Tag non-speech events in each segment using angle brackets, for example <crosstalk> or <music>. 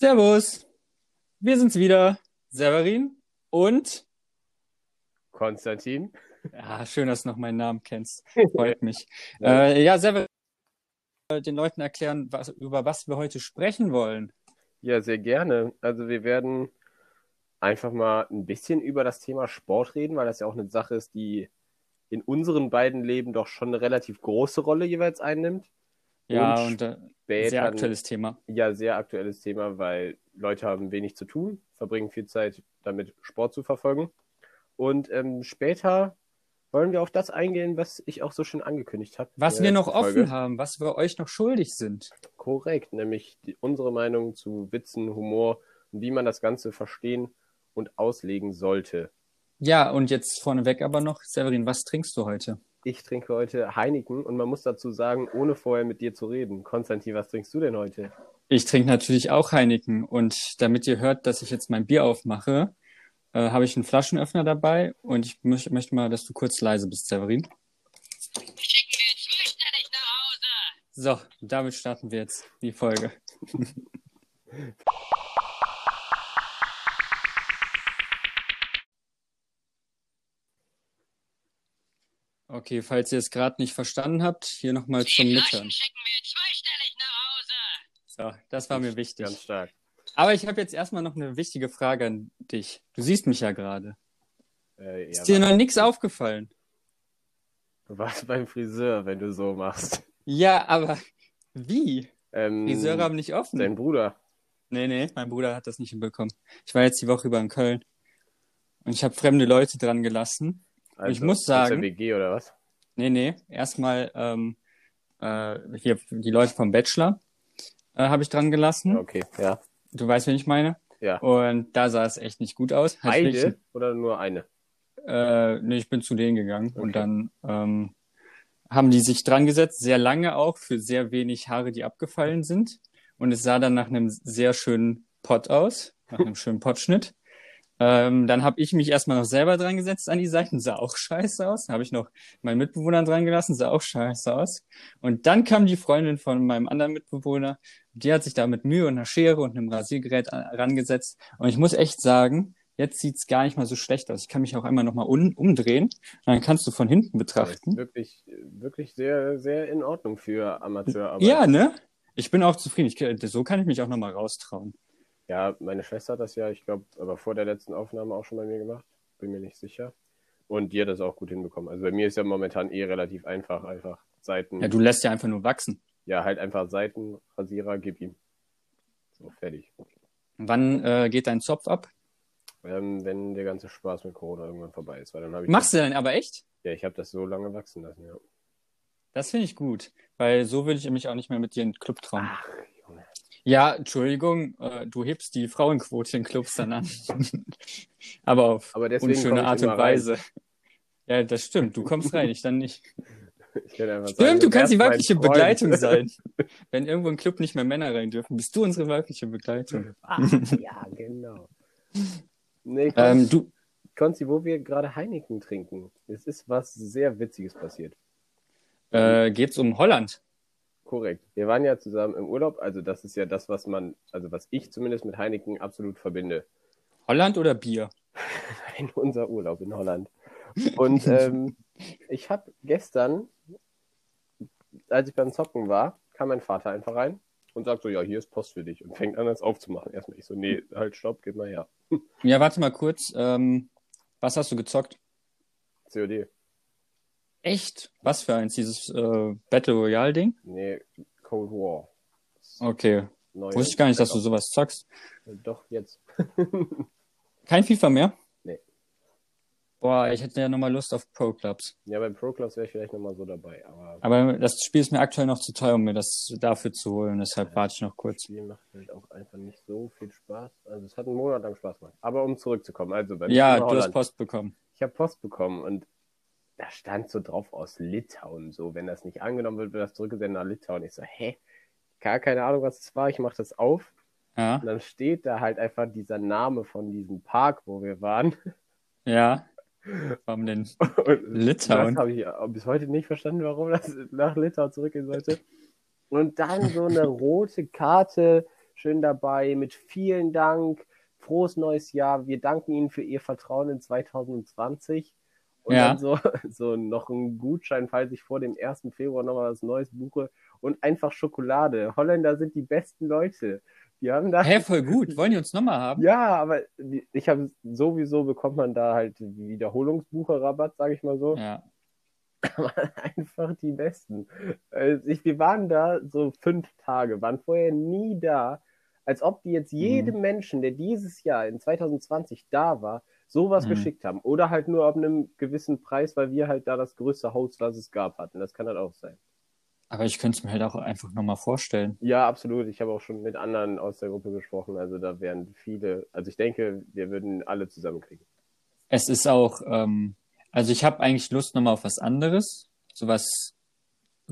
Servus, wir sind's wieder, Severin und Konstantin. ja, schön, dass du noch meinen Namen kennst. <laughs> Freut mich. äh, ja, Severin, den Leuten erklären, was, über was wir heute sprechen wollen. Ja, sehr gerne. Also wir werden einfach mal ein bisschen über das Thema Sport reden, weil das ja auch eine Sache ist, die in unseren beiden Leben doch schon eine relativ große Rolle jeweils einnimmt. Ja, und, äh, später- sehr aktuelles Thema. Ja, sehr aktuelles Thema, weil Leute haben wenig zu tun, verbringen viel Zeit damit, Sport zu verfolgen. Und ähm, später wollen wir auf das eingehen, was ich auch so schön angekündigt habe. Was wir noch letzten offen Folge. haben, was wir euch noch schuldig sind. Korrekt, nämlich die, unsere Meinung zu Witzen, Humor und wie man das Ganze verstehen und auslegen sollte. Ja, und jetzt vorneweg aber noch, Severin, was trinkst du heute? Ich trinke heute Heineken und man muss dazu sagen, ohne vorher mit dir zu reden. Konstantin, was trinkst du denn heute? Ich trinke natürlich auch Heineken und damit ihr hört, dass ich jetzt mein Bier aufmache, äh, habe ich einen Flaschenöffner dabei und ich möcht, möchte mal, dass du kurz leise bist, Severin. Schicken wir zweistellig nach Hause. So, damit starten wir jetzt die Folge. <laughs> Okay, falls ihr es gerade nicht verstanden habt, hier nochmal zum Die Mithören. Flaschen schicken wir zweistellig nach Hause. So, das war mir wichtig. Ganz stark. Aber ich habe jetzt erstmal noch eine wichtige Frage an dich. Du siehst mich ja gerade. Äh, ja, Ist dir noch nichts aufgefallen? du warst beim Friseur, wenn du so machst. Ja, aber wie? Ähm, Friseure haben nicht offen. Dein Bruder. Nee, nee, mein Bruder hat das nicht hinbekommen. Ich war jetzt die Woche über in Köln und ich habe fremde Leute dran gelassen. Also, Ich muss sagen- WG oder was? Nee, nee, erstmal ähm, äh, hier die Leute vom Bachelor äh, habe ich dran gelassen. Okay, ja. Du weißt, wen ich meine. Ja. Und da sah es echt nicht gut aus. Hat Beide oder nur eine? Äh, nee, ich bin zu denen gegangen und Okay. dann ähm, haben die sich dran gesetzt, sehr lange auch, für sehr wenig Haare, die abgefallen sind. Und es sah dann nach einem sehr schönen Pott aus, nach einem <laughs> schönen Pottschnitt. Ähm, dann habe ich mich erstmal noch selber dran gesetzt an die Seiten, sah auch scheiße aus. Habe ich noch meinen Mitbewohner dran gelassen, sah auch scheiße aus. Und dann kam die Freundin von meinem anderen Mitbewohner, die hat sich da mit Mühe und einer Schere und einem Rasiergerät an- rangesetzt. Und ich muss echt sagen, jetzt sieht's gar nicht mal so schlecht aus. Ich kann mich auch einmal nochmal un umdrehen. Dann kannst du von hinten betrachten. wirklich, wirklich sehr, sehr in Ordnung für Amateurarbeit. Ja, ne? Ich bin auch zufrieden. Ich, so kann ich mich auch nochmal raustrauen. Ja, meine Schwester hat das ja, ich glaube, aber vor der letzten Aufnahme auch schon bei mir gemacht. Bin mir nicht sicher. Und die hat das auch gut hinbekommen. Also bei mir ist ja momentan eh relativ einfach. Einfach Seiten. Ja, du lässt ja einfach nur wachsen. Ja, halt einfach Seitenrasierer, gib ihm. So, fertig. Wann äh, geht dein Zopf ab? Ähm, wenn der ganze Spaß mit Corona irgendwann vorbei ist. Weil dann ich. Machst du denn aber echt? Ja, ich habe das so lange wachsen lassen, ja. Das finde ich gut, weil so würde ich mich auch nicht mehr mit dir in den Club trauen. Ach, Junge. Ja, Entschuldigung, äh, du hebst die Frauenquote in Clubs dann an. <laughs> aber auf Aber unschöne Art und rein. Weise. Ja, das stimmt. Du kommst rein, ich dann nicht. Ich kann einfach Stimmt, sagen, du kannst die weibliche Freund. Begleitung sein. <laughs> Wenn irgendwo im Club nicht mehr Männer rein dürfen, bist du unsere weibliche Begleitung. Ah, ja, genau. Nee, Ähm, du, Konzi, wo wir gerade Heineken trinken, es ist was sehr Witziges passiert. äh, geht's um Holland? Korrekt. Wir waren ja zusammen im Urlaub, also das ist ja das, was man, also was ich zumindest mit Heineken absolut verbinde. Holland oder Bier? <laughs> In unser Urlaub in Holland. Und ähm, <laughs> ich habe gestern, als ich beim Zocken war, kam mein Vater einfach rein und sagt so, ja, hier ist Post für dich und fängt an, das aufzumachen. Erstmal ich so, nee, halt, stopp, gib mal her. Ja, warte mal kurz. Ähm, was hast du gezockt? COD. Echt? Was für eins? Dieses äh, Battle Royale Ding? Nee, Cold War. Okay. Neue Wusste ich gar nicht, dass du sowas zockst. Doch, jetzt. <laughs> Kein FIFA mehr? Nee. Boah, ich hätte ja nochmal Lust auf Pro Clubs. Ja, beim Pro Clubs wäre ich vielleicht nochmal so dabei, aber Aber das Spiel ist mir aktuell noch zu teuer, um mir das dafür zu holen. Deshalb warte ich noch das kurz. Spiel macht halt auch einfach nicht so viel Spaß. Also es hat einen Monat lang Spaß gemacht. Aber um zurückzukommen, also beim Ja, Thema du hast Holland. Post bekommen. Ich habe Post bekommen und da stand so drauf aus Litauen. So, wenn das nicht angenommen wird, wird das zurückgesendet nach Litauen. Ich so, hä? Gar keine Ahnung, was es war. Ich mache das auf. Ja, Und dann steht da halt einfach dieser Name von diesem Park, wo wir waren. ja. <laughs> Warum denn? Und Litauen? Das habe ich bis heute nicht verstanden, warum das nach Litauen zurückgehen sollte. Und dann so eine <laughs> rote Karte, schön dabei mit vielen Dank, frohes neues Jahr, wir danken Ihnen für Ihr Vertrauen in 2020. Und Ja. dann so, <laughs> so noch ein Gutschein, falls ich vor dem 1. Februar nochmal was Neues buche. Und einfach Schokolade. Holländer sind die besten Leute. Die haben da. Hä, voll gut. Wollen die uns nochmal haben? Ja, aber ich habe sowieso bekommt man da halt Wiederholungsbucherrabatt, sage ich mal so. Ja. Aber <laughs> einfach die besten. Also ich, wir waren da so fünf Tage, waren vorher nie da, als ob die jetzt jedem Menschen, der dieses Jahr in 2020 da war, sowas Mhm. geschickt haben. Oder halt nur ab einem gewissen Preis, weil wir halt da das größte Haus, was es gab, hatten. Das kann halt auch sein. Aber ich könnte es mir halt auch einfach nochmal vorstellen. Ja, absolut. Ich habe auch schon mit anderen aus der Gruppe gesprochen. Also da wären viele. Also ich denke, wir würden alle zusammenkriegen. Es ist auch, ähm, also ich habe eigentlich Lust nochmal auf was anderes, sowas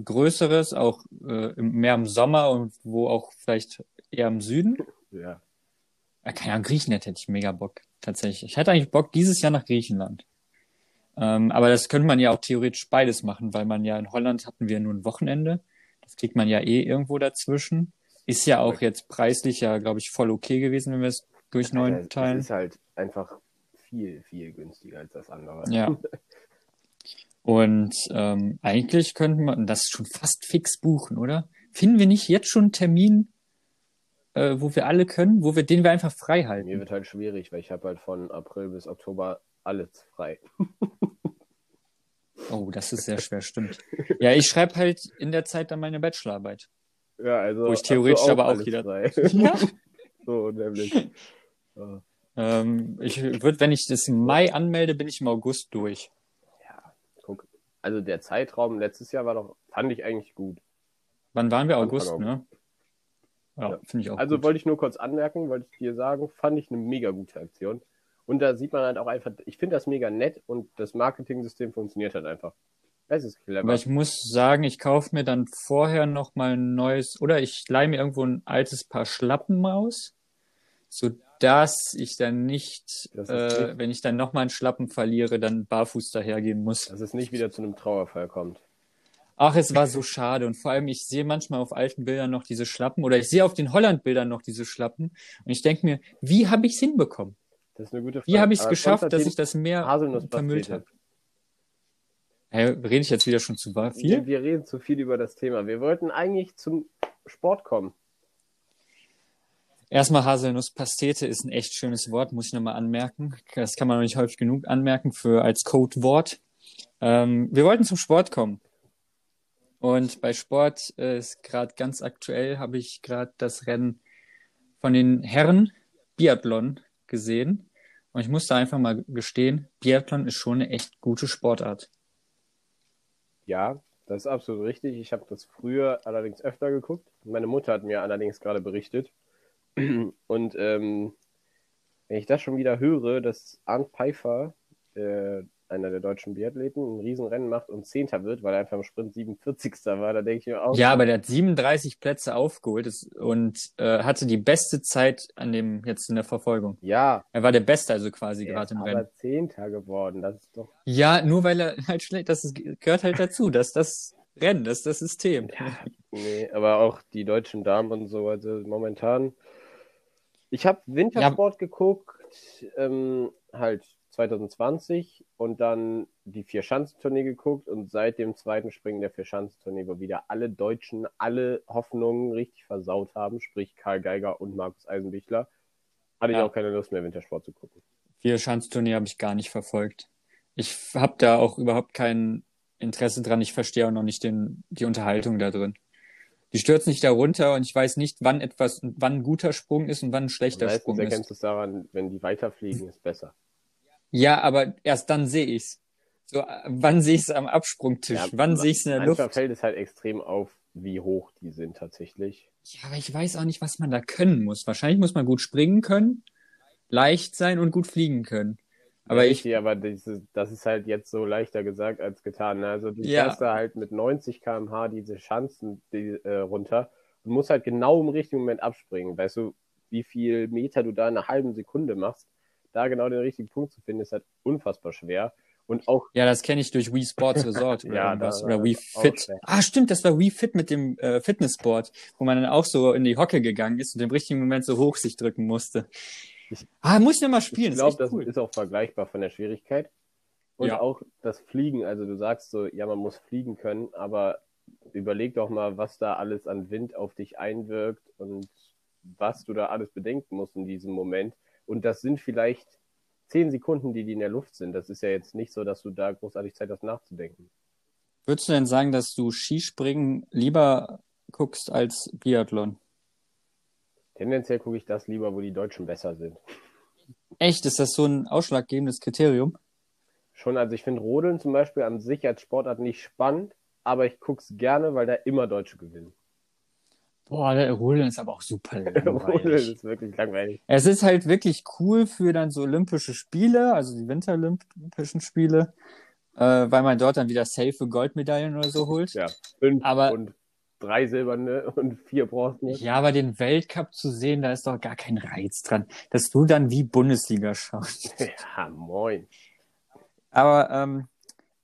Größeres, auch äh, mehr im Sommer und wo auch vielleicht eher im Süden. Ja. Ja, keine Ahnung, Griechenland hätte ich mega Bock, tatsächlich. Ich hätte eigentlich Bock dieses Jahr nach Griechenland. Ähm, aber das könnte man ja auch theoretisch beides machen, weil man ja in Holland hatten wir nur ein Wochenende. Das kriegt man ja eh irgendwo dazwischen. Ist ja auch jetzt preislich ja, glaube ich, voll okay gewesen, wenn wir es durch neun Es teilen. ist halt einfach viel, viel günstiger als das andere. Ja. Und ähm, eigentlich könnten wir das schon fast fix buchen, oder? Finden wir nicht jetzt schon einen Termin, äh, wo wir alle können, wo wir den wir einfach frei Mir halten? wird halt schwierig, weil ich habe halt von April bis Oktober alles frei. <laughs> Oh, das ist sehr <laughs> schwer, stimmt. Ja, ich schreibe halt in der Zeit dann meine Bachelorarbeit. Ja, also Wo ich theoretisch aber auch wieder- frei. <laughs> Ja. so nämlich. Ja. Ähm, ich würde, wenn ich das im Mai anmelde, bin ich im August durch. ja, guck. Also der Zeitraum letztes Jahr war doch, fand ich eigentlich gut. Wann waren wir? Anfang August, ne? Ja, Ja. finde ich auch Also gut. wollte ich nur kurz anmerken, wollte ich dir sagen, fand ich eine mega gute Aktion. Und da sieht man halt auch einfach, ich finde das mega nett und das Marketing-System funktioniert halt einfach. Es ist clever. Aber ich muss sagen, ich kaufe mir dann vorher noch mal ein neues, oder ich leihe mir irgendwo ein altes Paar Schlappen aus, sodass ich dann nicht, Das äh, wenn ich dann noch mal einen Schlappen verliere, dann barfuß dahergehen muss. Dass es nicht wieder zu einem Trauerfall kommt. Ach, es war so schade. Und vor allem, ich sehe manchmal auf alten Bildern noch diese Schlappen oder ich sehe auf den Holland-Bildern noch diese Schlappen und ich denke mir, wie habe ich es hinbekommen? Das ist eine gute Frage. Wie habe ich es geschafft, dass ich das Meer Haselnusspastete. vermüllt habe? Hey, rede ich jetzt wieder schon zu viel? Wir, wir reden zu viel über das Thema. Wir wollten eigentlich zum Sport kommen. Erstmal Haselnusspastete ist ein echt schönes Wort, muss ich nochmal anmerken. Das kann man noch nicht häufig genug anmerken für als Codewort. Ähm, wir wollten zum Sport kommen. Und bei Sport äh, ist gerade ganz aktuell, habe ich gerade das Rennen von den Herren Biathlon gesehen. Und ich muss da einfach mal gestehen, Biathlon ist schon eine echt gute Sportart. Ja, das ist absolut richtig. Ich habe das früher allerdings öfter geguckt. Meine Mutter hat mir allerdings gerade berichtet. <clears throat> Und ähm, wenn ich das schon wieder höre, dass Arndt Pfeiffer, äh, einer der deutschen Biathleten, ein Riesenrennen macht und Zehnter wird, weil er einfach im Sprint 47. war, da denke ich mir auch, Ja, aber der hat 37 Plätze aufgeholt und äh, hatte die beste Zeit an dem jetzt in der Verfolgung. ja, Er war der Beste also quasi er gerade im aber Rennen. Zehnter geworden. Das ist doch, Ja, nur weil er halt schlecht, das ist, gehört halt dazu, dass das Rennen, das ist das System. nee, aber auch die deutschen Damen und so, also momentan. Ich habe Wintersport geguckt, ähm, halt 2020 und dann die Vier-Schanzentournee geguckt und seit dem zweiten Springen der Vier-Schanzentournee, wo wieder alle Deutschen alle Hoffnungen richtig versaut haben, sprich Karl Geiger und Markus Eisenbichler, hatte ich Ja. auch keine Lust mehr, Wintersport zu gucken. Vier Schanzturnier habe ich gar nicht verfolgt. Ich habe da auch überhaupt kein Interesse dran. Ich verstehe auch noch nicht den, die Unterhaltung da drin. Die stürzt nicht darunter und ich weiß nicht, wann etwas, wann ein guter Sprung ist und wann ein schlechter Meistens Sprung erkennst ist. du es daran, wenn die weiterfliegen, ist besser. Ja, aber erst dann sehe ich's. So, äh, wann sehe ich es am Absprungtisch? Ja, wann sehe ich es in der Manchmal Luft? fällt es halt extrem auf, wie hoch die sind tatsächlich. Ja, aber ich weiß auch nicht, was man da können muss. Wahrscheinlich muss man gut springen können, leicht sein und gut fliegen können. Aber ja, ich, aber diese, das ist halt jetzt so leichter gesagt als getan. Also du Ja. fährst da halt mit 90 km/h diese Schanzen die, äh, runter und musst halt genau im richtigen Moment abspringen. Weißt du, wie viel Meter du da in einer halben Sekunde machst, da genau den richtigen Punkt zu finden, ist halt unfassbar schwer. Und auch, Ja, das kenne ich durch Wii Sports Resort <laughs> oder Ja, irgendwas. da- Oder Wii Fit. schlecht. Ah, stimmt, das war Wii Fit mit dem äh, Fitnessboard, wo man dann auch so in die Hocke gegangen ist und im richtigen Moment so hoch sich drücken musste. Ich- ah, muss ich noch mal spielen, ich glaube, ist das cool. ist auch vergleichbar von der Schwierigkeit. Und Ja. auch das Fliegen, also du sagst so, ja, man muss fliegen können, aber überleg doch mal, was da alles an Wind auf dich einwirkt und was du da alles bedenken musst in diesem Moment. Und das sind vielleicht zehn Sekunden, die die in der Luft sind. Das ist ja jetzt nicht so, dass du da großartig Zeit hast nachzudenken. Würdest du denn sagen, dass du Skispringen lieber guckst als Biathlon? Tendenziell gucke ich das lieber, wo die Deutschen besser sind. Echt, ist das so ein ausschlaggebendes Kriterium? Schon, also ich finde Rodeln zum Beispiel an sich als Sportart nicht spannend, aber ich gucke es gerne, weil da immer Deutsche gewinnen. Boah, der Rodeln ist aber auch super <laughs> langweilig. ist wirklich langweilig. Es ist halt wirklich cool für dann so Olympische Spiele, also die Winterolympischen Spiele, äh, weil man dort dann wieder safe Goldmedaillen oder so holt. Ja, fünf Aber- und drei silberne und vier bronzene. Ja, aber den Weltcup zu sehen, da ist doch gar kein Reiz dran, dass du dann wie Bundesliga schaust. Ja, moin. Aber ähm,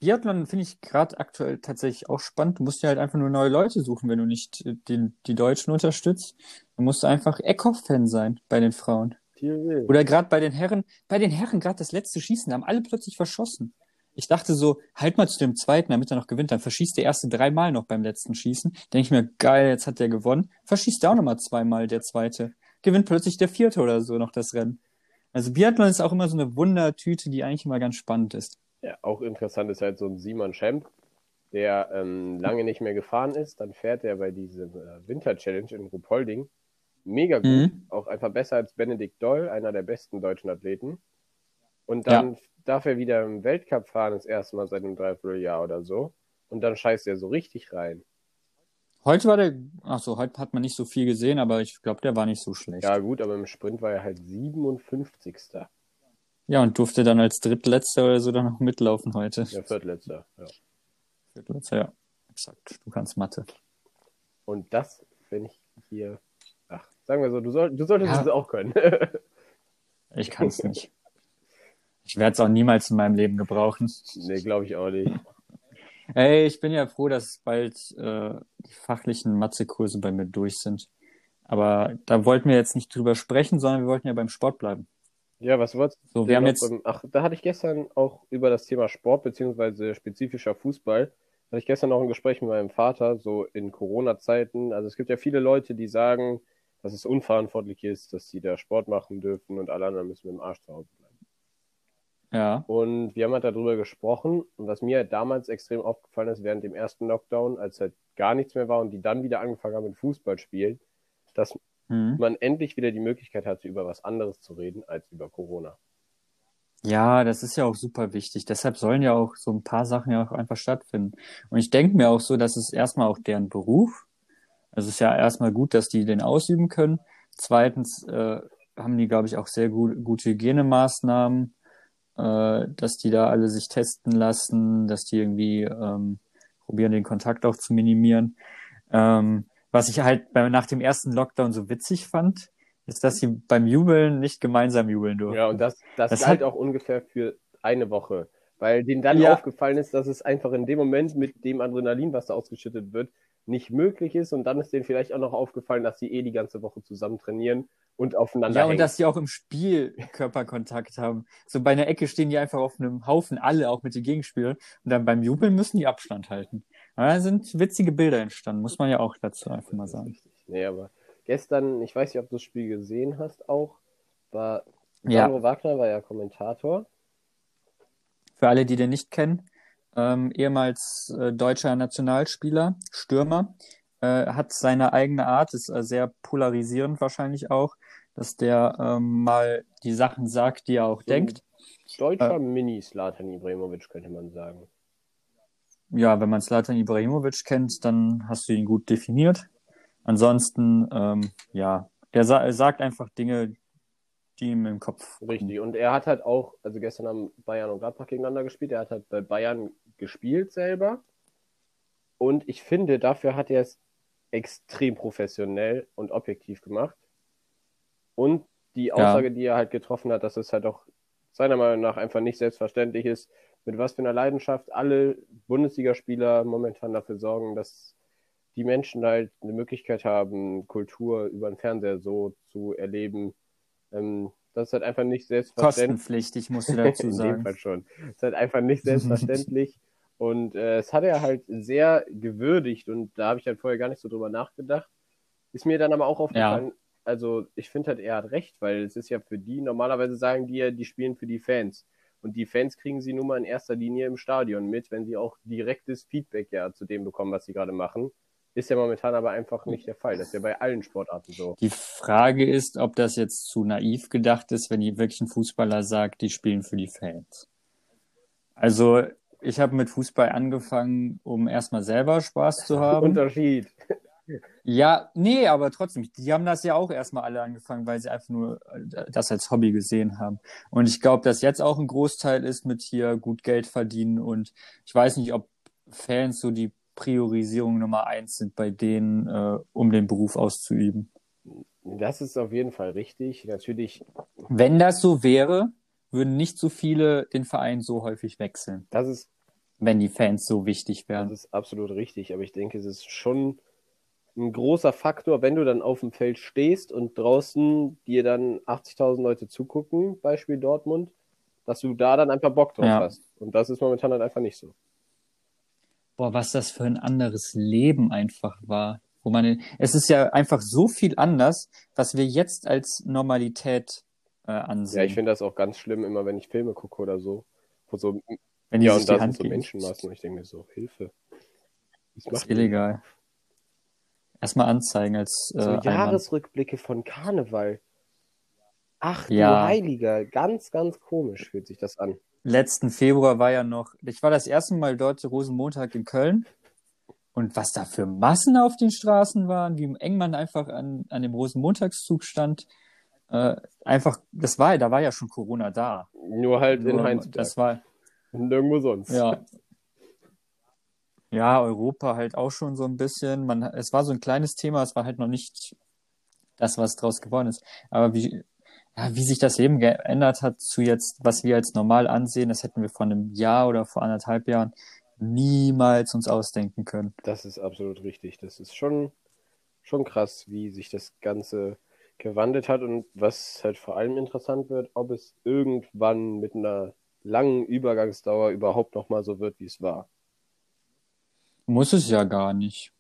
Biathlon finde ich gerade aktuell tatsächlich auch spannend. Du musst dir halt einfach nur neue Leute suchen, wenn du nicht äh, den, die Deutschen unterstützt. Du musst einfach Eckhoff-Fan sein bei den Frauen. Oder gerade bei den Herren, bei den Herren gerade das letzte Schießen, da haben alle plötzlich verschossen. Ich dachte so, halt mal zu dem zweiten, damit er noch gewinnt. Dann verschießt der erste dreimal noch beim letzten Schießen. Denke ich mir, geil, jetzt hat der gewonnen. Verschießt der auch nochmal zweimal, der zweite. Gewinnt plötzlich der vierte oder so noch das Rennen. Also Biathlon ist auch immer so eine Wundertüte, die eigentlich immer ganz spannend ist. Ja, auch interessant ist halt so ein Simon Schemp, der ähm, lange nicht mehr gefahren ist. Dann fährt er bei diesem äh, Winter Challenge in Ruhpolding. Mega gut. Mhm. Auch einfach besser als Benedikt Doll, einer der besten deutschen Athleten. Und dann darf er wieder im Weltcup fahren, das erste Mal seit einem Dreivierteljahr oder so. Und dann scheißt er so richtig rein. Heute war der, ach so, heute hat man nicht so viel gesehen, aber ich glaube, der war nicht so schlecht. Ja, gut, aber im Sprint war er halt 57. Ja, und durfte dann als Drittletzter oder so dann noch mitlaufen heute. Der Viertletzter. Ja. Drittletzter, ja. Exakt. Du kannst Mathe. Und das, wenn ich hier. Ach, sagen wir so, du, soll, du solltest Ja. es auch können. <laughs> Ich kann es nicht. Ich werde es auch niemals in meinem Leben gebrauchen. nee, glaube ich auch nicht. <laughs> Ey, ich bin ja froh, dass bald äh, die fachlichen Mathe-Kurse bei mir durch sind. Aber da wollten wir jetzt nicht drüber sprechen, sondern wir wollten ja beim Sport bleiben. Ja, was wolltest So, du wir haben jetzt, Ach, da hatte ich gestern auch über das Thema Sport beziehungsweise spezifischer Fußball, hatte ich gestern noch ein Gespräch mit meinem Vater, so in Corona-Zeiten. Also es gibt ja viele Leute, die sagen, dass es unverantwortlich ist, dass sie da Sport machen dürfen und alle anderen müssen mit dem Arsch zu Hause bleiben. ja, Und wir haben halt darüber gesprochen und was mir halt damals extrem aufgefallen ist während dem ersten Lockdown, als halt gar nichts mehr war und die dann wieder angefangen haben mit Fußball spielen, dass hm. man endlich wieder die Möglichkeit hatte, über was anderes zu reden als über Corona. ja, das ist ja auch super wichtig. Deshalb sollen ja auch so ein paar Sachen ja auch einfach stattfinden. Und ich denke mir auch so, dass es erstmal auch deren Beruf. Also es ist ja erstmal gut, dass die den ausüben können. Zweitens äh, haben die, glaube ich, auch sehr gut, gute Hygienemaßnahmen, äh, dass die da alle sich testen lassen, dass die irgendwie ähm, probieren, den Kontakt auch zu minimieren. Ähm, was ich halt bei, nach dem ersten Lockdown so witzig fand, ist, dass sie beim Jubeln nicht gemeinsam jubeln durften. Ja, und das, das, Das galt hat- auch ungefähr für eine Woche. Weil denen dann Ja. aufgefallen ist, dass es einfach in dem Moment mit dem Adrenalin, was da ausgeschüttet wird, nicht möglich ist. Und dann ist denen vielleicht auch noch aufgefallen, dass sie eh die ganze Woche zusammen trainieren und aufeinander Ja, und hängen. dass die auch im Spiel Körperkontakt haben. So bei einer Ecke stehen die einfach auf einem Haufen, alle auch mit den Gegenspielern. Und dann beim Jubeln müssen die Abstand halten. Da sind witzige Bilder entstanden, muss man ja auch dazu einfach mal sagen. Nee, aber gestern, ich weiß nicht, ob du das Spiel gesehen hast auch, war Ja. Sandro Wagner war ja Kommentator. Für alle, die den nicht kennen, ähm, ehemals äh, deutscher Nationalspieler, Stürmer, äh, hat seine eigene Art, ist äh, sehr polarisierend wahrscheinlich auch, dass der ähm, mal die Sachen sagt, die er auch denkt. Deutscher Äh. Mini-Slatan Ibrahimovic, könnte man sagen. Ja, wenn man Zlatan Ibrahimovic kennt, dann hast du ihn gut definiert. Ansonsten, ähm, ja, der sa sagt einfach Dinge, die ihm im Kopf. Richtig. Und er hat halt auch, also gestern haben Bayern und Gladbach gegeneinander gespielt. Er hat halt bei Bayern gespielt selber. Und ich finde, dafür hat er es extrem professionell und objektiv gemacht. Und die Aussage, die er halt getroffen hat, dass es halt auch seiner Meinung nach einfach nicht selbstverständlich ist, mit was für einer Leidenschaft alle Bundesligaspieler momentan dafür sorgen, dass die Menschen halt eine Möglichkeit haben, Kultur über den Fernseher so zu erleben. Ähm, das ist halt einfach nicht selbstverständlich. Kostenpflichtig, musst du <laughs> dazu In dem sagen. Fall schon. Das ist halt einfach nicht selbstverständlich. und äh, es hat er halt sehr gewürdigt und da habe ich halt vorher gar nicht so drüber nachgedacht. Ist mir dann aber auch aufgefallen, also ich finde halt, er hat recht, weil es ist ja für die, normalerweise sagen die ja, die spielen für die Fans. Und die Fans kriegen sie nun mal in erster Linie im Stadion mit, wenn sie auch direktes Feedback ja zu dem bekommen, was sie gerade machen. Ist ja momentan aber einfach nicht der Fall. Das ist ja bei allen Sportarten so. Die Frage ist, ob das jetzt zu naiv gedacht ist, wenn die wirklich ein Fußballer sagt, die spielen für die Fans. Also, ich habe mit Fußball angefangen, um erstmal selber Spaß zu haben. <laughs> Unterschied. Ja, nee, aber trotzdem, die haben das ja auch erstmal alle angefangen, weil sie einfach nur äh, das als Hobby gesehen haben. Und ich glaube, dass jetzt auch ein Großteil ist mit hier gut Geld verdienen und ich weiß nicht, ob Fans so die Priorisierung Nummer eins sind bei denen, äh, um den Beruf auszuüben. Das ist auf jeden Fall richtig. Natürlich, Wenn das so wäre, würden nicht so viele den Verein so häufig wechseln, das ist, wenn die Fans so wichtig das wären. ist absolut richtig. Aber ich denke, es ist schon ein großer Faktor, wenn du dann auf dem Feld stehst und draußen dir dann 80.000 Leute zugucken, Beispiel Dortmund, dass du da dann einfach Bock drauf Ja. hast. Und das ist momentan halt einfach nicht so. Boah, was das für ein anderes Leben einfach war. Wo man, es ist ja einfach so viel anders, was wir jetzt als Normalität äh, ansehen. Ja, ich finde das auch ganz schlimm, immer wenn ich Filme gucke oder so. Wo so wenn ja, und da sind so. Menschenmassen und ich denke mir so, Hilfe. Das ist macht ihr? Erstmal anzeigen als äh, So. Jahresrückblicke von Karneval. Ach du Ja. Heiliger, ganz, ganz komisch fühlt sich das an. letzten Februar war ja noch, ich war das erste Mal dort Rosenmontag in Köln. Und was da für Massen auf den Straßen waren, wie eng man einfach an, an dem Rosenmontagszug stand. Äh, einfach, das war, da war ja schon Corona da. Nur halt in Heinsberg. das war, nirgendwo sonst. ja. <laughs> Ja, Europa halt auch schon so ein bisschen. Man, es war so ein kleines Thema, es war halt noch nicht das, was draus geworden ist. Aber wie, ja, wie sich das Leben geändert hat zu jetzt, was wir als normal ansehen, das hätten wir vor einem Jahr oder vor anderthalb Jahren niemals uns ausdenken können. Das ist absolut richtig. Das ist schon, schon krass, wie sich das Ganze gewandelt hat und was halt vor allem interessant wird, ob es irgendwann mit einer langen Übergangsdauer überhaupt nochmal so wird, wie es war. Muss es ja gar nicht.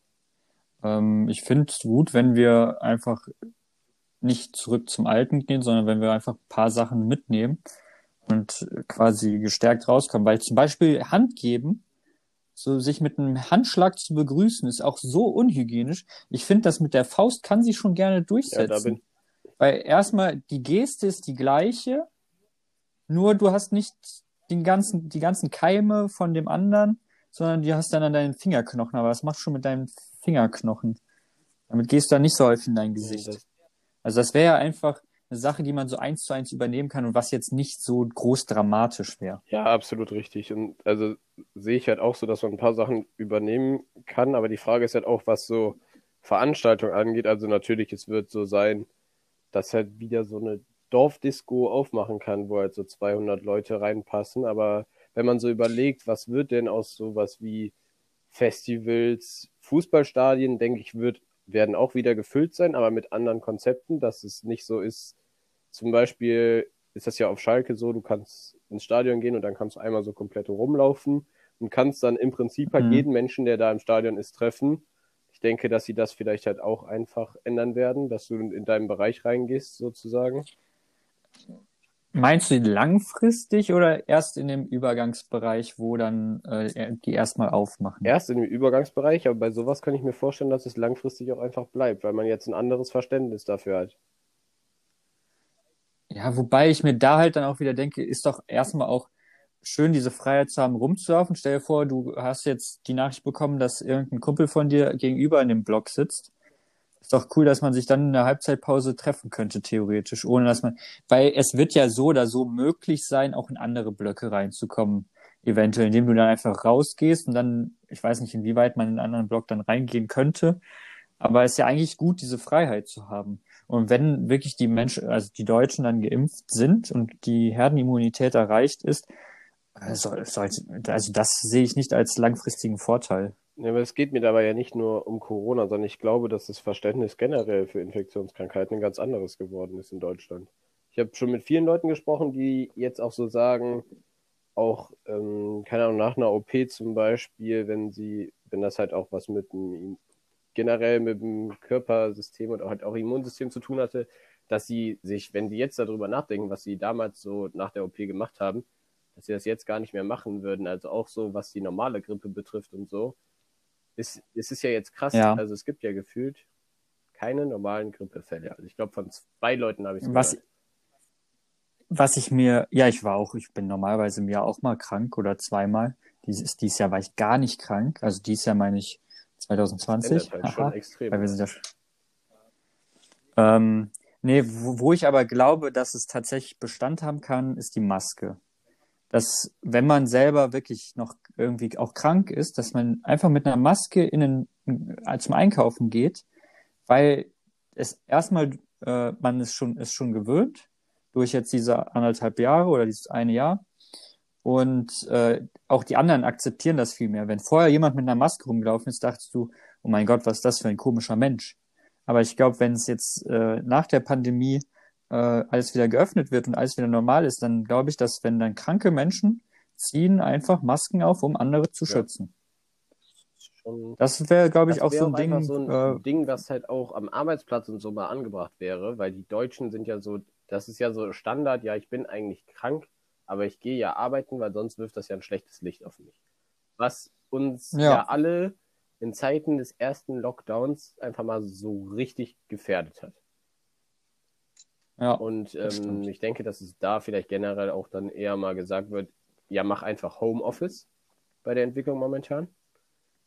Ähm, ich finde es gut, wenn wir einfach nicht zurück zum Alten gehen, sondern wenn wir einfach ein paar Sachen mitnehmen und quasi gestärkt rauskommen. Weil zum Beispiel Hand geben, so sich mit einem Handschlag zu begrüßen, ist auch so unhygienisch. Ich finde, das mit der Faust kann sie schon gerne Ja, durchsetzen. bin, Weil erstmal die Geste ist die gleiche, nur du hast nicht den ganzen, die ganzen Keime von dem anderen, sondern die hast dann an deinen Fingerknochen. Aber was machst du schon mit deinen Fingerknochen? Damit gehst du dann nicht so häufig in dein Gesicht. Also das wäre ja einfach eine Sache, die man so eins zu eins übernehmen kann und was jetzt nicht so groß dramatisch wäre. ja, absolut richtig. Und also sehe ich halt auch so, dass man ein paar Sachen übernehmen kann, aber die Frage ist halt auch, was so Veranstaltungen angeht. Also natürlich, es wird so sein, dass halt wieder so eine Dorfdisco aufmachen kann, wo halt so 200 Leute reinpassen. Aber wenn man so überlegt, was wird denn aus sowas wie Festivals, Fußballstadien, denke ich, wird, werden auch wieder gefüllt sein, aber mit anderen Konzepten, dass es nicht so ist. Zum Beispiel ist das ja auf Schalke so, du kannst ins Stadion gehen und dann kannst du einmal so komplett rumlaufen und kannst dann im Prinzip halt Mhm. jeden Menschen, der da im Stadion ist, treffen. Ich denke, dass sie das vielleicht halt auch einfach ändern werden, dass du in deinen Bereich reingehst, sozusagen. Meinst du langfristig oder erst in dem Übergangsbereich, wo dann äh, die erstmal aufmachen? Erst in dem Übergangsbereich, aber bei sowas kann ich mir vorstellen, dass es langfristig auch einfach bleibt, weil man jetzt ein anderes Verständnis dafür hat. Ja, wobei ich mir da halt dann auch wieder denke, ist doch erstmal auch schön, diese Freiheit zu haben, rumzulaufen. Stell dir vor, du hast jetzt die Nachricht bekommen, dass irgendein Kumpel von dir gegenüber in dem Block sitzt. Ist doch cool, dass man sich dann in der Halbzeitpause treffen könnte, theoretisch, ohne dass man, weil es wird ja so oder so möglich sein, auch in andere Blöcke reinzukommen, eventuell, indem du dann einfach rausgehst und dann, ich weiß nicht, inwieweit man in einen anderen Block dann reingehen könnte, aber es ist ja eigentlich gut, diese Freiheit zu haben. Und wenn wirklich die Menschen, also die Deutschen dann geimpft sind und die Herdenimmunität erreicht ist, sollte, also das sehe ich nicht als langfristigen Vorteil. Ja, aber es geht mir dabei ja nicht nur um Corona, sondern ich glaube, dass das Verständnis generell für Infektionskrankheiten ein ganz anderes geworden ist in Deutschland. Ich habe schon mit vielen Leuten gesprochen, die jetzt auch so sagen, auch, ähm, keine Ahnung, nach einer OP zum Beispiel, wenn sie, wenn das halt auch was mit dem, generell mit dem Körpersystem und halt auch Immunsystem zu tun hatte, dass sie sich, wenn die jetzt darüber nachdenken, was sie damals so nach der OP gemacht haben, dass sie das jetzt gar nicht mehr machen würden. Also auch so, was die normale Grippe betrifft und so. Es, es ist ja jetzt krass. Ja. Also es gibt ja gefühlt keine normalen Grippefälle. Also ich glaube, von zwei Leuten habe ich es Was, was ich mir, ja, ich war auch, ich bin normalerweise im Jahr auch mal krank oder zweimal. Dieses, dieses Jahr war ich gar nicht krank. Also dieses Jahr meine ich 2020. Ändert halt schon Aha, extrem. weil wir sind ja schon. Ähm, nee, wo, wo ich aber glaube, dass es tatsächlich Bestand haben kann, ist die Maske. Dass, wenn man selber wirklich noch irgendwie auch krank ist, dass man einfach mit einer Maske in den, äh, zum Einkaufen geht, weil es erstmal, äh, man ist schon, ist schon gewöhnt durch jetzt diese anderthalb Jahre oder dieses eine Jahr. Und äh, auch die anderen akzeptieren das viel mehr. Wenn vorher jemand mit einer Maske rumgelaufen ist, dachtest du, oh mein Gott, was ist das für ein komischer Mensch. Aber ich glaube, wenn es jetzt äh, nach der Pandemie äh, alles wieder geöffnet wird und alles wieder normal ist, dann glaube ich, dass wenn dann kranke Menschen ziehen einfach Masken auf, um andere zu Ja. schützen. Schon Das wäre, glaube ich, Das auch so ein Ding. so ein äh, Ding, was halt auch am Arbeitsplatz und so mal angebracht wäre, weil die Deutschen sind ja so, das ist ja so Standard, ja, ich bin eigentlich krank, aber ich gehe ja arbeiten, weil sonst wirft das ja ein schlechtes Licht auf mich. Was uns ja, Ja. alle in Zeiten des ersten Lockdowns einfach mal so richtig gefährdet hat. Ja, Und ähm, ich denke, dass es da vielleicht generell auch dann eher mal gesagt wird, ja, mach einfach Homeoffice bei der Entwicklung momentan.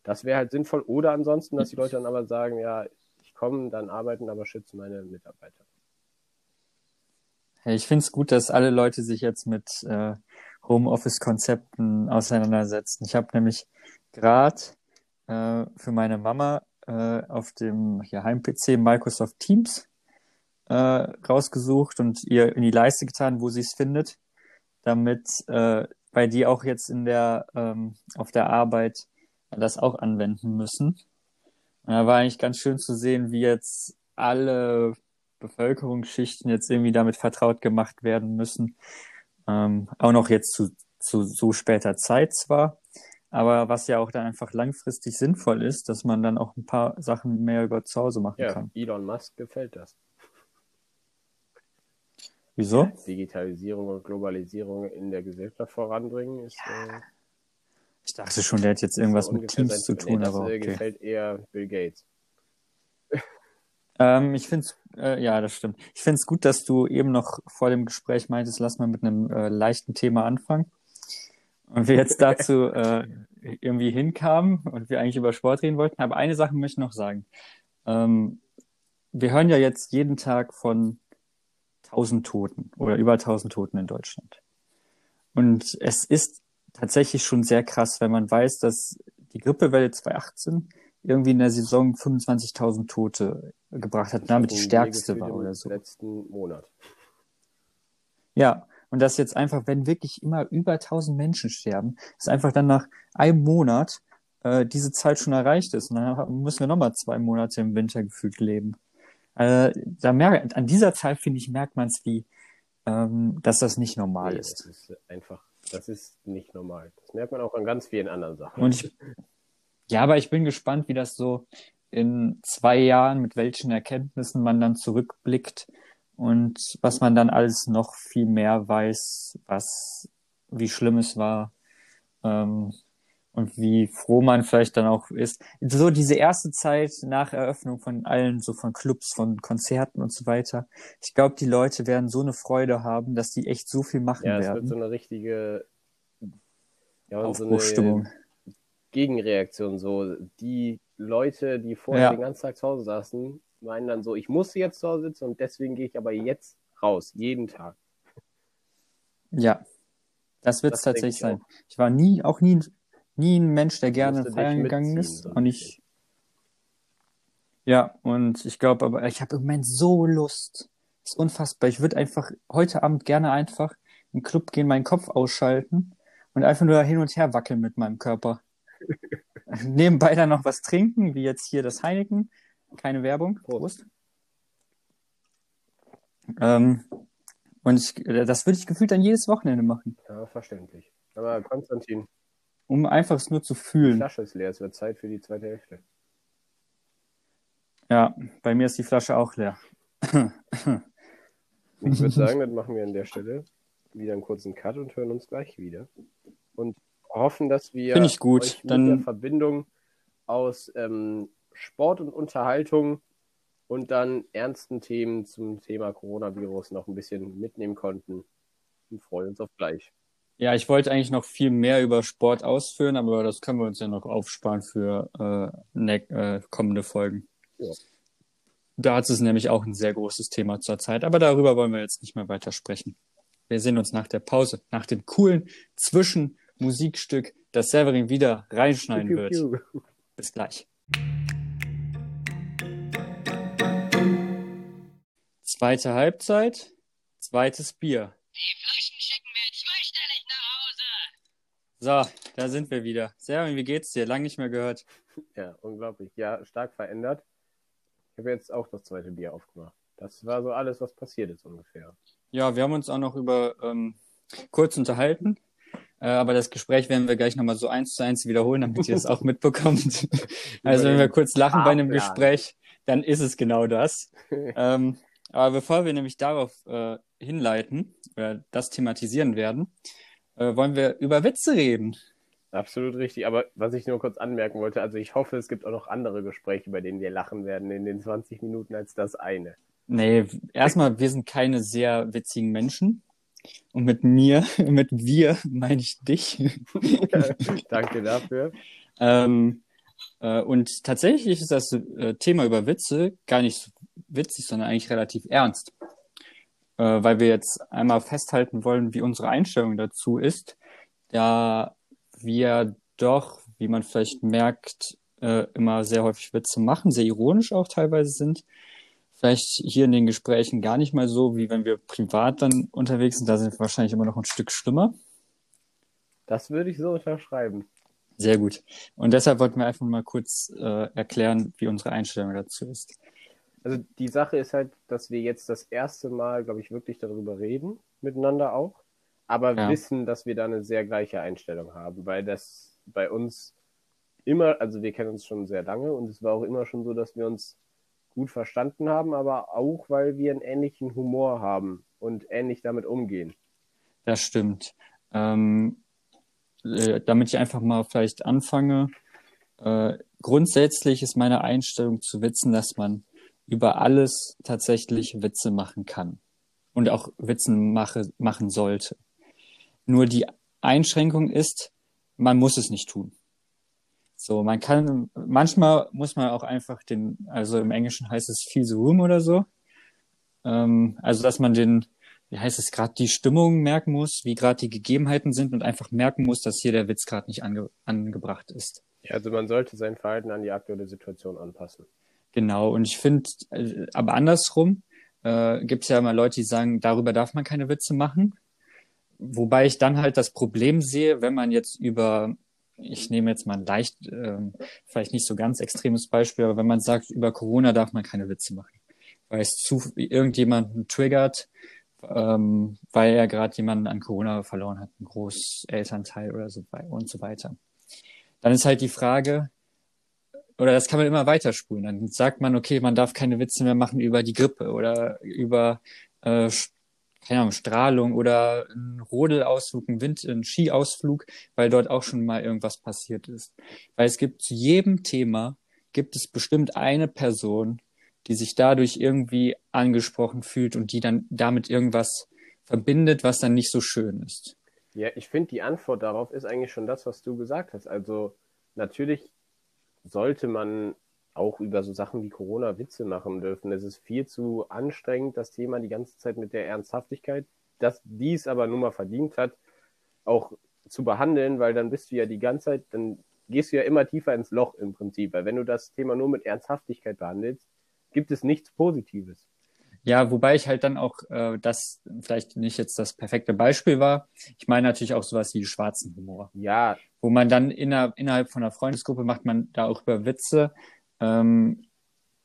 Das wäre halt sinnvoll. Oder ansonsten, dass die Leute dann aber sagen, ja, ich komme dann arbeiten, aber schütze meine Mitarbeiter. Ich finde es gut, dass alle Leute sich jetzt mit äh, Homeoffice-Konzepten auseinandersetzen. Ich habe nämlich gerade äh, für meine Mama äh, auf dem hier Heim-PC Microsoft Teams äh, rausgesucht und ihr in die Leiste getan, wo sie es findet, damit äh, weil die auch jetzt in der ähm, auf der Arbeit das auch anwenden müssen. Und da war eigentlich ganz schön zu sehen, wie jetzt alle Bevölkerungsschichten jetzt irgendwie damit vertraut gemacht werden müssen. Ähm, auch noch jetzt zu, zu so später Zeit zwar, aber was ja auch dann einfach langfristig sinnvoll ist, dass man dann auch ein paar Sachen mehr über zu Hause machen Ja, kann. Elon Musk gefällt das. Wieso? Digitalisierung und Globalisierung in der Gesellschaft voranbringen ist äh, Ich dachte schon, der hat jetzt irgendwas mit Teams zu sein- tun, nee, das aber äh, okay. gefällt eher Bill Gates. <laughs> Ähm, ich finde es, äh, ja, das stimmt. Ich finde es gut, dass du eben noch vor dem Gespräch meintest, lass mal mit einem äh, leichten Thema anfangen. Und wir jetzt dazu <laughs> äh, irgendwie hinkamen und wir eigentlich über Sport reden wollten. Aber eine Sache möchte ich noch sagen. Ähm, wir hören ja jetzt jeden Tag von 1000 Toten oder über 1000 Toten in Deutschland. Und es ist tatsächlich schon sehr krass, wenn man weiß, dass die Grippewelle 2018 irgendwie in der Saison 25.000 Tote gebracht hat, damit die wir stärkste war oder so. Letzten Monat. Ja, und das jetzt einfach, wenn wirklich immer über 1000 Menschen sterben, dass einfach dann nach einem Monat äh, diese Zahl schon erreicht ist. Und dann müssen wir nochmal zwei Monate im Winter gefühlt leben. Äh, da merkt, an dieser Zahl, finde ich, merkt man es, wie, ähm, dass das nicht normal Nee, ist. Das ist einfach, das ist nicht normal. Das merkt man auch an ganz vielen anderen Sachen. Und ich, ja, aber ich bin gespannt, wie das so in zwei Jahren, mit welchen Erkenntnissen man dann zurückblickt und was man dann alles noch viel mehr weiß, was, wie schlimm es war, ähm, und wie froh man vielleicht dann auch ist. So diese erste Zeit nach Eröffnung von allen, so von Clubs, von Konzerten und so weiter. Ich glaube, die Leute werden so eine Freude haben, dass die echt so viel machen ja, es wird werden. so eine richtige ja, so eine Gegenreaktion. So die Leute, die vorher Ja. den ganzen Tag zu Hause saßen, meinen dann so, ich muss jetzt zu Hause sitzen und deswegen gehe ich aber jetzt raus, jeden Tag. Ja, das wird es tatsächlich ich sein. Ich war nie, auch nie, nie ein Mensch, der gerne feiern gegangen ist. Und ich, ja, und ich glaube aber, ich habe im Moment so Lust. Das ist unfassbar. Ich würde einfach heute Abend gerne einfach in den Club gehen, meinen Kopf ausschalten und einfach nur hin und her wackeln mit meinem Körper. <laughs> Nebenbei dann noch was trinken, wie jetzt hier das Heineken. Keine Werbung. Prost. Prost. Ähm, und ich, das würde ich gefühlt dann jedes Wochenende machen, Ja, verständlich. Aber Konstantin, um einfach es nur zu die fühlen. Flasche ist leer. Es wird Zeit für die zweite Hälfte. Ja, bei mir ist die Flasche auch leer. Ich würde <laughs> sagen, das machen wir an der Stelle wieder einen kurzen Cut und hören uns gleich wieder. Und hoffen, dass wir Finde ich gut. euch mit Dann- der Verbindung aus ähm, Sport und Unterhaltung und dann ernsten Themen zum Thema Coronavirus noch ein bisschen mitnehmen konnten. Und freuen uns auf gleich. Ja, ich wollte eigentlich noch viel mehr über Sport ausführen, aber das können wir uns ja noch aufsparen für äh, ne äh, kommende Folgen. Ja. Da ist es nämlich auch ein sehr großes Thema zurzeit, aber darüber wollen wir jetzt nicht mehr weiter sprechen. Wir sehen uns nach der Pause, nach dem coolen Zwischenmusikstück, das Severin wieder reinschneiden Piu, wird. piu. Bis gleich. Zweite Halbzeit, zweites Bier. Die Flaschen schicken wir zweistellig nach Hause. So, da sind wir wieder. Severin, wie geht's dir? Lang nicht mehr gehört. Ja, unglaublich. Ja, stark verändert. Ich habe jetzt auch das zweite Bier aufgemacht. Das war so alles, was passiert ist ungefähr. Ja, wir haben uns auch noch über ähm, kurz unterhalten, äh, aber das Gespräch werden wir gleich nochmal so eins zu eins wiederholen, damit ihr es auch <laughs> mitbekommt. also wenn wir kurz lachen bei einem. Gespräch, dann ist es genau das. <laughs> ähm, aber bevor wir nämlich darauf äh, hinleiten oder das thematisieren werden, äh, wollen wir über Witze reden. Absolut richtig. Aber was ich nur kurz anmerken wollte, also ich hoffe, es gibt auch noch andere Gespräche, bei denen wir lachen werden in den 20 Minuten als das eine. Nee, erstmal, wir sind keine sehr witzigen Menschen. Und mit mir, <laughs> mit wir meine ich dich. <laughs> Danke dafür. Ähm, äh, und tatsächlich ist das äh, Thema über Witze gar nicht so witzig, sondern eigentlich relativ ernst. Äh, weil wir jetzt einmal festhalten wollen, wie unsere Einstellung dazu ist, da wir doch, wie man vielleicht merkt, äh, immer sehr häufig Witze machen, sehr ironisch auch teilweise sind. Vielleicht hier in den Gesprächen gar nicht mal so, wie wenn wir privat dann unterwegs sind. Da sind wir wahrscheinlich immer noch ein Stück schlimmer. Das würde ich so unterschreiben. Sehr gut. Und deshalb wollten wir einfach mal kurz äh, erklären, wie unsere Einstellung dazu ist. Also die Sache ist halt, dass wir jetzt das erste Mal, glaube ich, wirklich darüber reden, miteinander auch, aber Ja. wissen, dass wir da eine sehr gleiche Einstellung haben, weil das bei uns immer, also wir kennen uns schon sehr lange und es war auch immer schon so, dass wir uns gut verstanden haben, aber auch, weil wir einen ähnlichen Humor haben und ähnlich damit umgehen. Das stimmt. Ähm, äh, damit ich einfach mal vielleicht anfange. Äh, grundsätzlich ist meine Einstellung zu Witzen, dass man über alles tatsächlich Witze machen kann und auch Witze mache, machen sollte. Nur die Einschränkung ist, man muss es nicht tun. So, man kann, manchmal muss man auch einfach den, also im Englischen heißt es feel the room oder so. Ähm, also, dass man den, wie heißt es, gerade die Stimmung merken muss, wie gerade die Gegebenheiten sind und einfach merken muss, dass hier der Witz gerade nicht ange angebracht ist. Ja, also man sollte sein Verhalten an die aktuelle Situation anpassen. Genau, und ich finde, äh, aber andersrum äh, gibt es ja immer Leute, die sagen, darüber darf man keine Witze machen. Wobei ich dann halt das Problem sehe, wenn man jetzt über, ich nehme jetzt mal ein leicht, ähm, vielleicht nicht so ganz extremes Beispiel, aber wenn man sagt, über Corona darf man keine Witze machen, weil es zu irgendjemanden triggert, ähm, weil er gerade jemanden an Corona verloren hat, einen Großelternteil oder so und so weiter. Dann ist halt die Frage, oder das kann man immer weiterspulen. Dann sagt man, okay, man darf keine Witze mehr machen über die Grippe oder über äh, keine Ahnung, Strahlung oder einen Rodelausflug, einen Wind, einen Skiausflug, weil dort auch schon mal irgendwas passiert ist. Weil es gibt zu jedem Thema gibt es bestimmt eine Person, die sich dadurch irgendwie angesprochen fühlt und die dann damit irgendwas verbindet, was dann nicht so schön ist. Ja, ich finde, die Antwort darauf ist eigentlich schon das, was du gesagt hast. Also natürlich sollte man auch über so Sachen wie Corona Witze machen dürfen. Es ist viel zu anstrengend, das Thema die ganze Zeit mit der Ernsthaftigkeit, dass dies aber nun mal verdient hat, auch zu behandeln, weil dann bist du ja die ganze Zeit, dann gehst du ja immer tiefer ins Loch im Prinzip. Weil wenn du das Thema nur mit Ernsthaftigkeit behandelst, gibt es nichts Positives. Ja, wobei ich halt dann auch, äh, das vielleicht nicht jetzt das perfekte Beispiel war. Ich meine natürlich auch sowas wie schwarzen Humor. Ja. Wo man dann inner, innerhalb von einer Freundesgruppe macht man da auch über Witze. Ähm,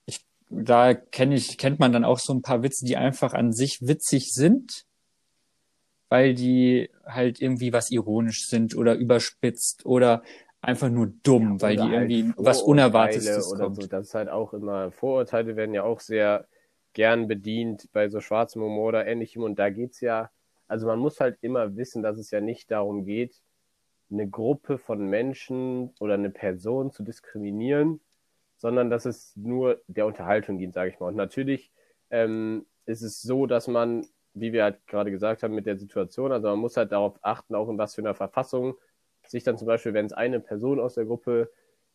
ich, da kenne ich, kennt man dann auch so ein paar Witze, die einfach an sich witzig sind, weil die halt irgendwie was ironisch sind oder überspitzt oder einfach nur dumm, ja, weil die halt irgendwie was Unerwartetes oder kommt. so. Das ist halt auch immer, Vorurteile werden ja auch sehr gern bedient bei so schwarzem Humor oder ähnlichem. Und da geht's ja, also man muss halt immer wissen, dass es ja nicht darum geht, eine Gruppe von Menschen oder eine Person zu diskriminieren, sondern dass es nur der Unterhaltung dient, sage ich mal. Und natürlich ähm, ist es so, dass man, wie wir halt gerade gesagt haben, mit der Situation, also man muss halt darauf achten, auch in was für einer Verfassung sich dann zum Beispiel, wenn es eine Person aus der Gruppe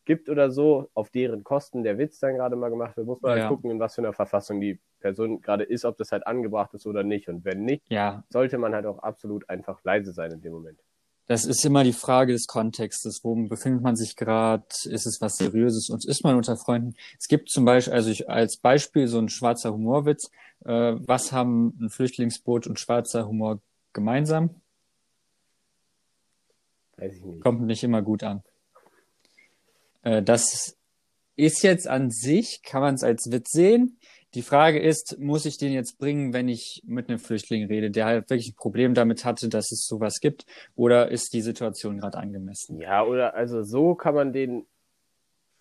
gibt oder so, auf deren Kosten der Witz dann gerade mal gemacht wird, muss man halt ja. halt gucken, in was für einer Verfassung die Person gerade ist, ob das halt angebracht ist oder nicht. Und wenn nicht, ja. sollte man halt auch absolut einfach leise sein in dem Moment. Das ist immer die Frage des Kontextes. Wo befindet man sich gerade? Ist es was Seriöses? Und ist man unter Freunden? Es gibt zum Beispiel, also ich, als Beispiel so ein schwarzer Humorwitz. Äh, was haben ein Flüchtlingsboot und schwarzer Humor gemeinsam? Weiß ich nicht. Kommt nicht immer gut an. Äh, das ist jetzt an sich, kann man es als Witz sehen. Die Frage ist, muss ich den jetzt bringen, wenn ich mit einem Flüchtling rede, der halt wirklich ein Problem damit hatte, dass es sowas gibt, oder ist die Situation gerade angemessen? Ja, oder also so kann man den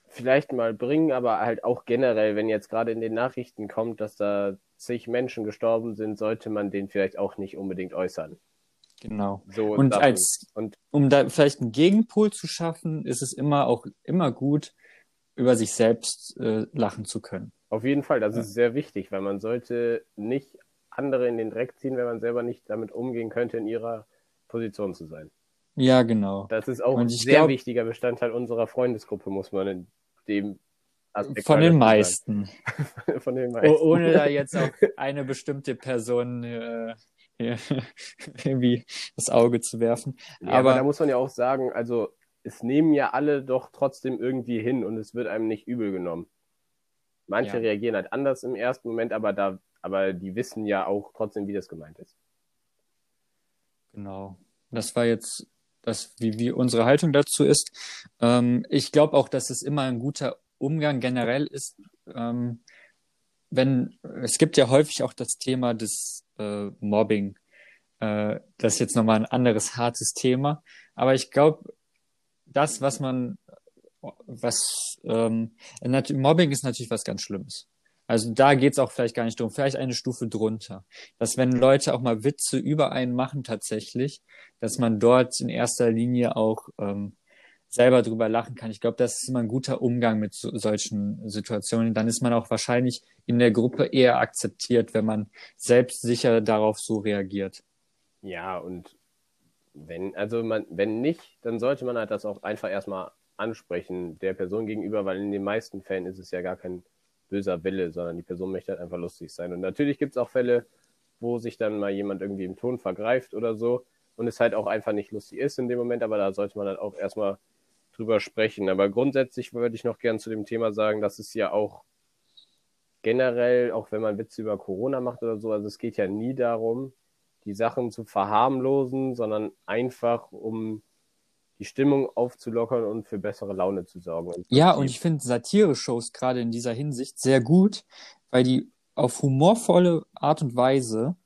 vielleicht mal bringen, aber halt auch generell, wenn jetzt gerade in den Nachrichten kommt, dass da zig Menschen gestorben sind, sollte man den vielleicht auch nicht unbedingt äußern. Genau. So und als, und um da vielleicht einen Gegenpol zu schaffen, ist es immer auch immer gut, über sich selbst äh, lachen zu können. Auf jeden Fall, das ja. ist sehr wichtig, weil man sollte nicht andere in den Dreck ziehen, wenn man selber nicht damit umgehen könnte, in ihrer Position zu sein. Ja, genau. Das ist auch ein sehr glaub, wichtiger Bestandteil unserer Freundesgruppe, muss man in dem Aspekt von den meisten. <laughs> von den meisten. ohne da jetzt auf <laughs> eine bestimmte Person äh, <laughs> irgendwie das Auge zu werfen. Ja, aber, aber da muss man ja auch sagen, also es nehmen ja alle doch trotzdem irgendwie hin und es wird einem nicht übel genommen. Manche ja. reagieren halt anders im ersten Moment, aber da, aber die wissen ja auch trotzdem, wie das gemeint ist. Genau. Das war jetzt das, wie, wie unsere Haltung dazu ist. Ähm, ich glaube auch, dass es immer ein guter Umgang generell ist, ähm, wenn, es gibt ja häufig auch das Thema des äh, Mobbing. Äh, das ist jetzt nochmal ein anderes hartes Thema. Aber ich glaube, das, was man, was, ähm, Mobbing ist natürlich was ganz Schlimmes. Also da geht's auch vielleicht gar nicht drum, vielleicht eine Stufe drunter. Dass wenn Leute auch mal Witze über einen machen tatsächlich, dass man dort in erster Linie auch ähm, selber drüber lachen kann. Ich glaube, das ist immer ein guter Umgang mit so, solchen Situationen. Dann ist man auch wahrscheinlich in der Gruppe eher akzeptiert, wenn man selbst sicher darauf so reagiert. Ja, und wenn, also man, wenn nicht, dann sollte man halt das auch einfach erstmal ansprechen der Person gegenüber, weil in den meisten Fällen ist es ja gar kein böser Wille, sondern die Person möchte halt einfach lustig sein. Und natürlich gibt es auch Fälle, wo sich dann mal jemand irgendwie im Ton vergreift oder so und es halt auch einfach nicht lustig ist in dem Moment, aber da sollte man halt auch erstmal drüber sprechen. Aber grundsätzlich würde ich noch gern zu dem Thema sagen, dass es ja auch generell, auch wenn man Witze über Corona macht oder so, also es geht ja nie darum, die Sachen zu verharmlosen, sondern einfach um die Stimmung aufzulockern und für bessere Laune zu sorgen. Ja, und ich finde Satire-Shows gerade in dieser Hinsicht sehr gut, weil die auf humorvolle Art und Weise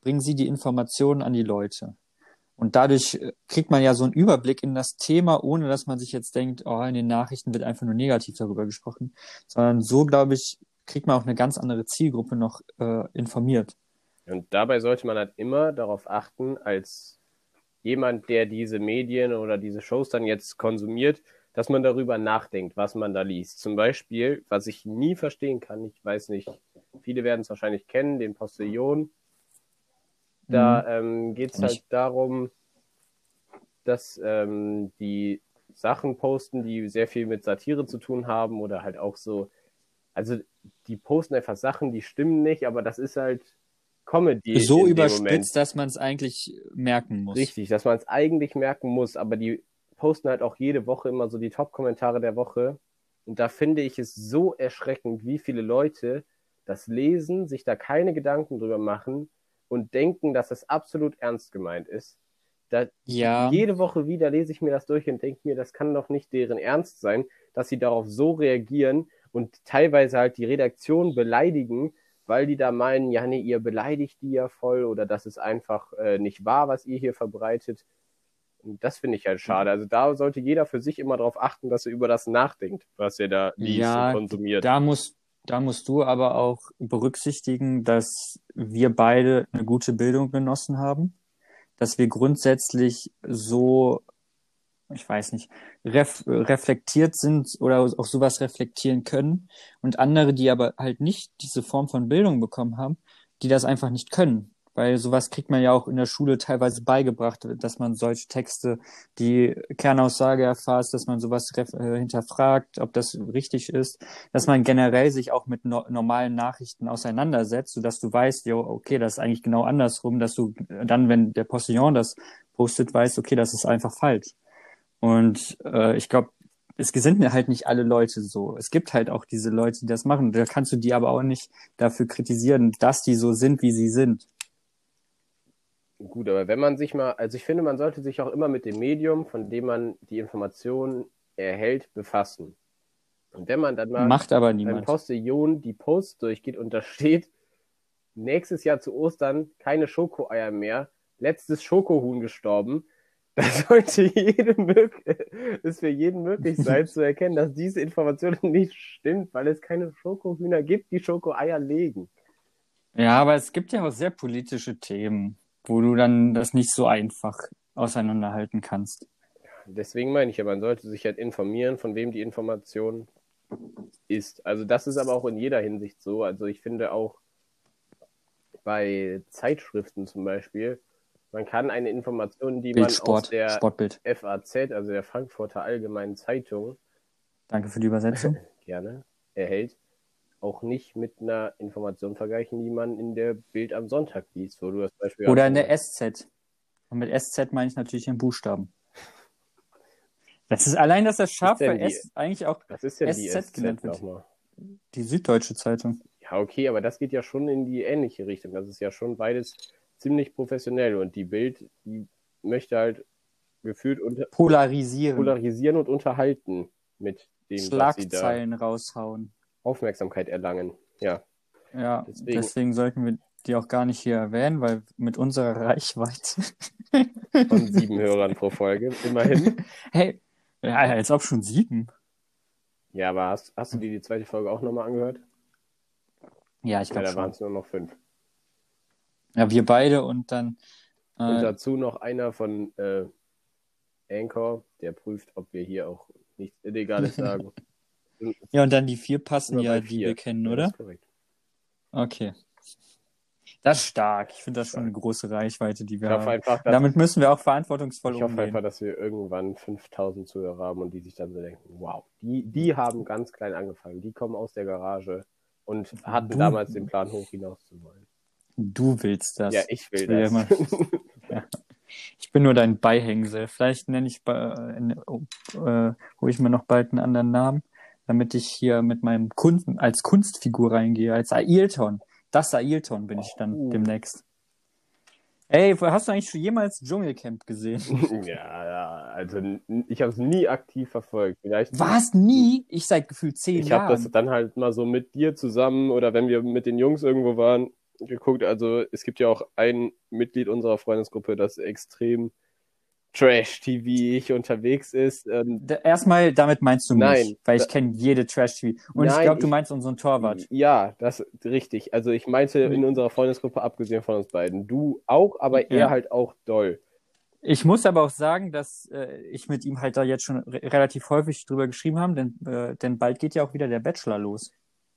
bringen sie die Informationen an die Leute. Und dadurch äh, kriegt man ja so einen Überblick in das Thema, ohne dass man sich jetzt denkt, oh, in den Nachrichten wird einfach nur negativ darüber gesprochen, sondern so, glaube ich, kriegt man auch eine ganz andere Zielgruppe noch äh, informiert. Und dabei sollte man halt immer darauf achten, als jemand, der diese Medien oder diese Shows dann jetzt konsumiert, dass man darüber nachdenkt, was man da liest. Zum Beispiel, was ich nie verstehen kann, ich weiß nicht, viele werden es wahrscheinlich kennen, den Postillon da mhm. ähm, geht es halt darum, dass ähm, die Sachen posten, die sehr viel mit Satire zu tun haben oder halt auch so, also die posten einfach Sachen, die stimmen nicht, aber das ist halt Comedy. So überspitzt, dass man es eigentlich merken muss. Richtig, dass man es eigentlich merken muss, aber die posten halt auch jede Woche immer so die Top-Kommentare der Woche. Und da finde ich es so erschreckend, wie viele Leute das lesen, sich da keine Gedanken drüber machen und denken, dass es absolut ernst gemeint ist. Da, Ja, Jede Woche wieder lese ich mir das durch und denke mir, das kann doch nicht deren Ernst sein, dass sie darauf so reagieren und teilweise halt die Redaktion beleidigen, weil die da meinen, ja, nee, ihr beleidigt die ja voll oder das ist einfach äh, nicht wahr, was ihr hier verbreitet. Und das finde ich halt schade. Also da sollte jeder für sich immer darauf achten, dass er über das nachdenkt, was er da liest Ja, und konsumiert. da musst, da musst du aber auch berücksichtigen, dass wir beide eine gute Bildung genossen haben, dass wir grundsätzlich so, ich weiß nicht, ref, reflektiert sind oder auch sowas reflektieren können und andere, die aber halt nicht diese Form von Bildung bekommen haben, die das einfach nicht können. Weil sowas kriegt man ja auch in der Schule teilweise beigebracht, dass man solche Texte, die Kernaussage erfasst, dass man sowas äh, hinterfragt, ob das richtig ist, dass man generell sich auch mit no normalen Nachrichten auseinandersetzt, sodass du weißt, jo, okay, das ist eigentlich genau andersrum, dass du dann, wenn der Postillon das postet, weißt, okay, das ist einfach falsch. Und äh, ich glaube, es sind halt nicht alle Leute so. Es gibt halt auch diese Leute, die das machen. Da kannst du die aber auch nicht dafür kritisieren, dass die so sind, wie sie sind. Gut, aber wenn man sich mal, also ich finde, man sollte sich auch immer mit dem Medium, von dem man die Informationen erhält, befassen. Und wenn man dann mal Macht aber niemand. Postillon die Post durchgeht und da steht, nächstes Jahr zu Ostern keine Schokoeier mehr, letztes Schokohuhn gestorben, <laughs> da sollte jedem es für jeden möglich sein <laughs> zu erkennen, dass diese Information <laughs> nicht stimmt, weil es keine Schokohühner gibt, die Schokoeier legen. Ja, aber es gibt ja auch sehr politische Themen, wo du dann das nicht so einfach auseinanderhalten kannst. Deswegen meine ich ja, man sollte sich halt informieren, von wem die Information ist. Also das ist aber auch in jeder Hinsicht so. Also ich finde auch bei Zeitschriften zum Beispiel, man kann eine Information, die man Bild, aus Sport, der Sportbild. FAZ, also der Frankfurter Allgemeinen Zeitung, Danke für die Übersetzung. <laughs> gerne erhält, auch nicht mit einer Information vergleichen, die man in der Bild am Sonntag liest, wo du das Beispiel Oder in der SZ. Und mit SZ meine ich natürlich den Buchstaben. Das ist allein, dass das für die- S eigentlich auch Was ist denn die SZ SZ genannt wird. nochmal? die Süddeutsche Zeitung. Ja, okay, aber das geht ja schon in die ähnliche Richtung. Das ist ja schon beides ziemlich professionell und die Bild, die möchte halt gefühlt unter Polarisieren. polarisieren und unterhalten mit dem, was sie da Schlagzeilen raushauen. Aufmerksamkeit erlangen. Ja, Ja, Deswegen- deswegen, sollten wir die auch gar nicht hier erwähnen, weil mit unserer <laughs> Reichweite. von sieben Hörern pro Folge, immerhin. <laughs> Hey, ja, als ob schon sieben. Ja, aber hast, hast du dir die zweite Folge auch nochmal angehört? Ja, ich Ja, glaube da waren es nur noch fünf. Ja, wir beide und dann. Und Äh, dazu noch einer von äh, Anchor, der prüft, ob wir hier auch nichts Illegales <laughs> sagen. Ja, und dann die vier passen ja, die wir kennen, Ja, oder? Das ist korrekt. Okay. Das ist stark. Ich finde das schon eine große Reichweite, die wir Ich hoffe haben. einfach, Damit müssen wir auch verantwortungsvoll Ich hoffe umgehen. einfach, dass wir irgendwann 5000 Zuhörer haben und die sich dann so denken, wow, die, die haben ganz klein angefangen, die kommen aus der Garage und hatten Du- damals den Plan, hoch hinaus zu wollen. Du willst das. Ja, ich will Ich will das. immer- <laughs> Ich bin nur dein Beihängsel. Vielleicht nenne ich, äh, oh, äh, hole ich mir noch bald einen anderen Namen, damit ich hier mit meinem Kunden als Kunstfigur reingehe, als Ailton. Das Ailton bin ich dann Oh. demnächst. Ey, hast du eigentlich schon jemals Dschungelcamp gesehen? <laughs> ja, ja, also ich habe es nie aktiv verfolgt. Vielleicht Was? Nie? Ich seit gefühlt zehn Ich habe Jahren. das dann halt mal so mit dir zusammen oder wenn wir mit den Jungs irgendwo waren, geguckt. Also es gibt ja auch ein Mitglied unserer Freundesgruppe, das extrem Trash-TV unterwegs ist. Ähm, Erstmal, damit meinst du mich, Nein, weil ich kenne jede Trash-TV. Und ich Nein, glaube, du ich- meinst unseren Torwart. Ja, das richtig. Also ich meinte Mhm. in unserer Freundesgruppe, abgesehen von uns beiden. Du auch, aber er Ja. halt auch doll. Ich muss aber auch sagen, dass äh, ich mit ihm halt da jetzt schon re relativ häufig drüber geschrieben habe, denn, äh, denn bald geht ja auch wieder der Bachelor los.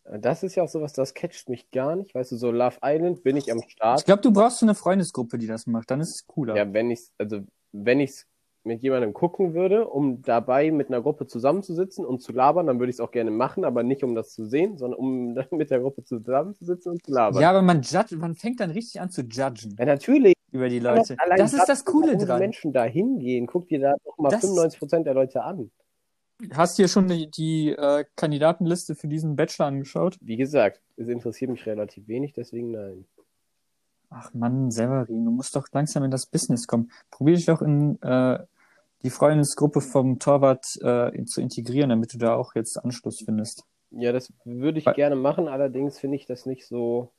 Das ist ja auch sowas, das catcht mich gar nicht. Weißt du, so Love Island bin ich am Start. Ich glaube, du brauchst so eine Freundesgruppe, die das macht. Dann ist es cooler. Ja, wenn ich also wenn ich mit jemandem gucken würde, um dabei mit einer Gruppe zusammenzusitzen und zu labern, dann würde ich es auch gerne machen, aber nicht um das zu sehen, sondern um <laughs> mit der Gruppe zusammenzusitzen und zu labern. Ja, aber man, judge, man fängt dann richtig an zu judgen Ja, natürlich. über die Leute. Allein Das ist das Coole warum die dran. Menschen da hingehen. Guck dir da doch mal Das- 95% der Leute an. Hast du dir schon die, die äh, Kandidatenliste für diesen Bachelor angeschaut? Wie gesagt, es interessiert mich relativ wenig, deswegen nein. Ach Mann, Severin, du musst doch langsam in das Business kommen. Probier dich doch in äh, die Freundesgruppe vom Torwart äh, in, zu integrieren, damit du da auch jetzt Anschluss findest. Ja, das würde ich Weil- gerne machen, allerdings finde ich das nicht so.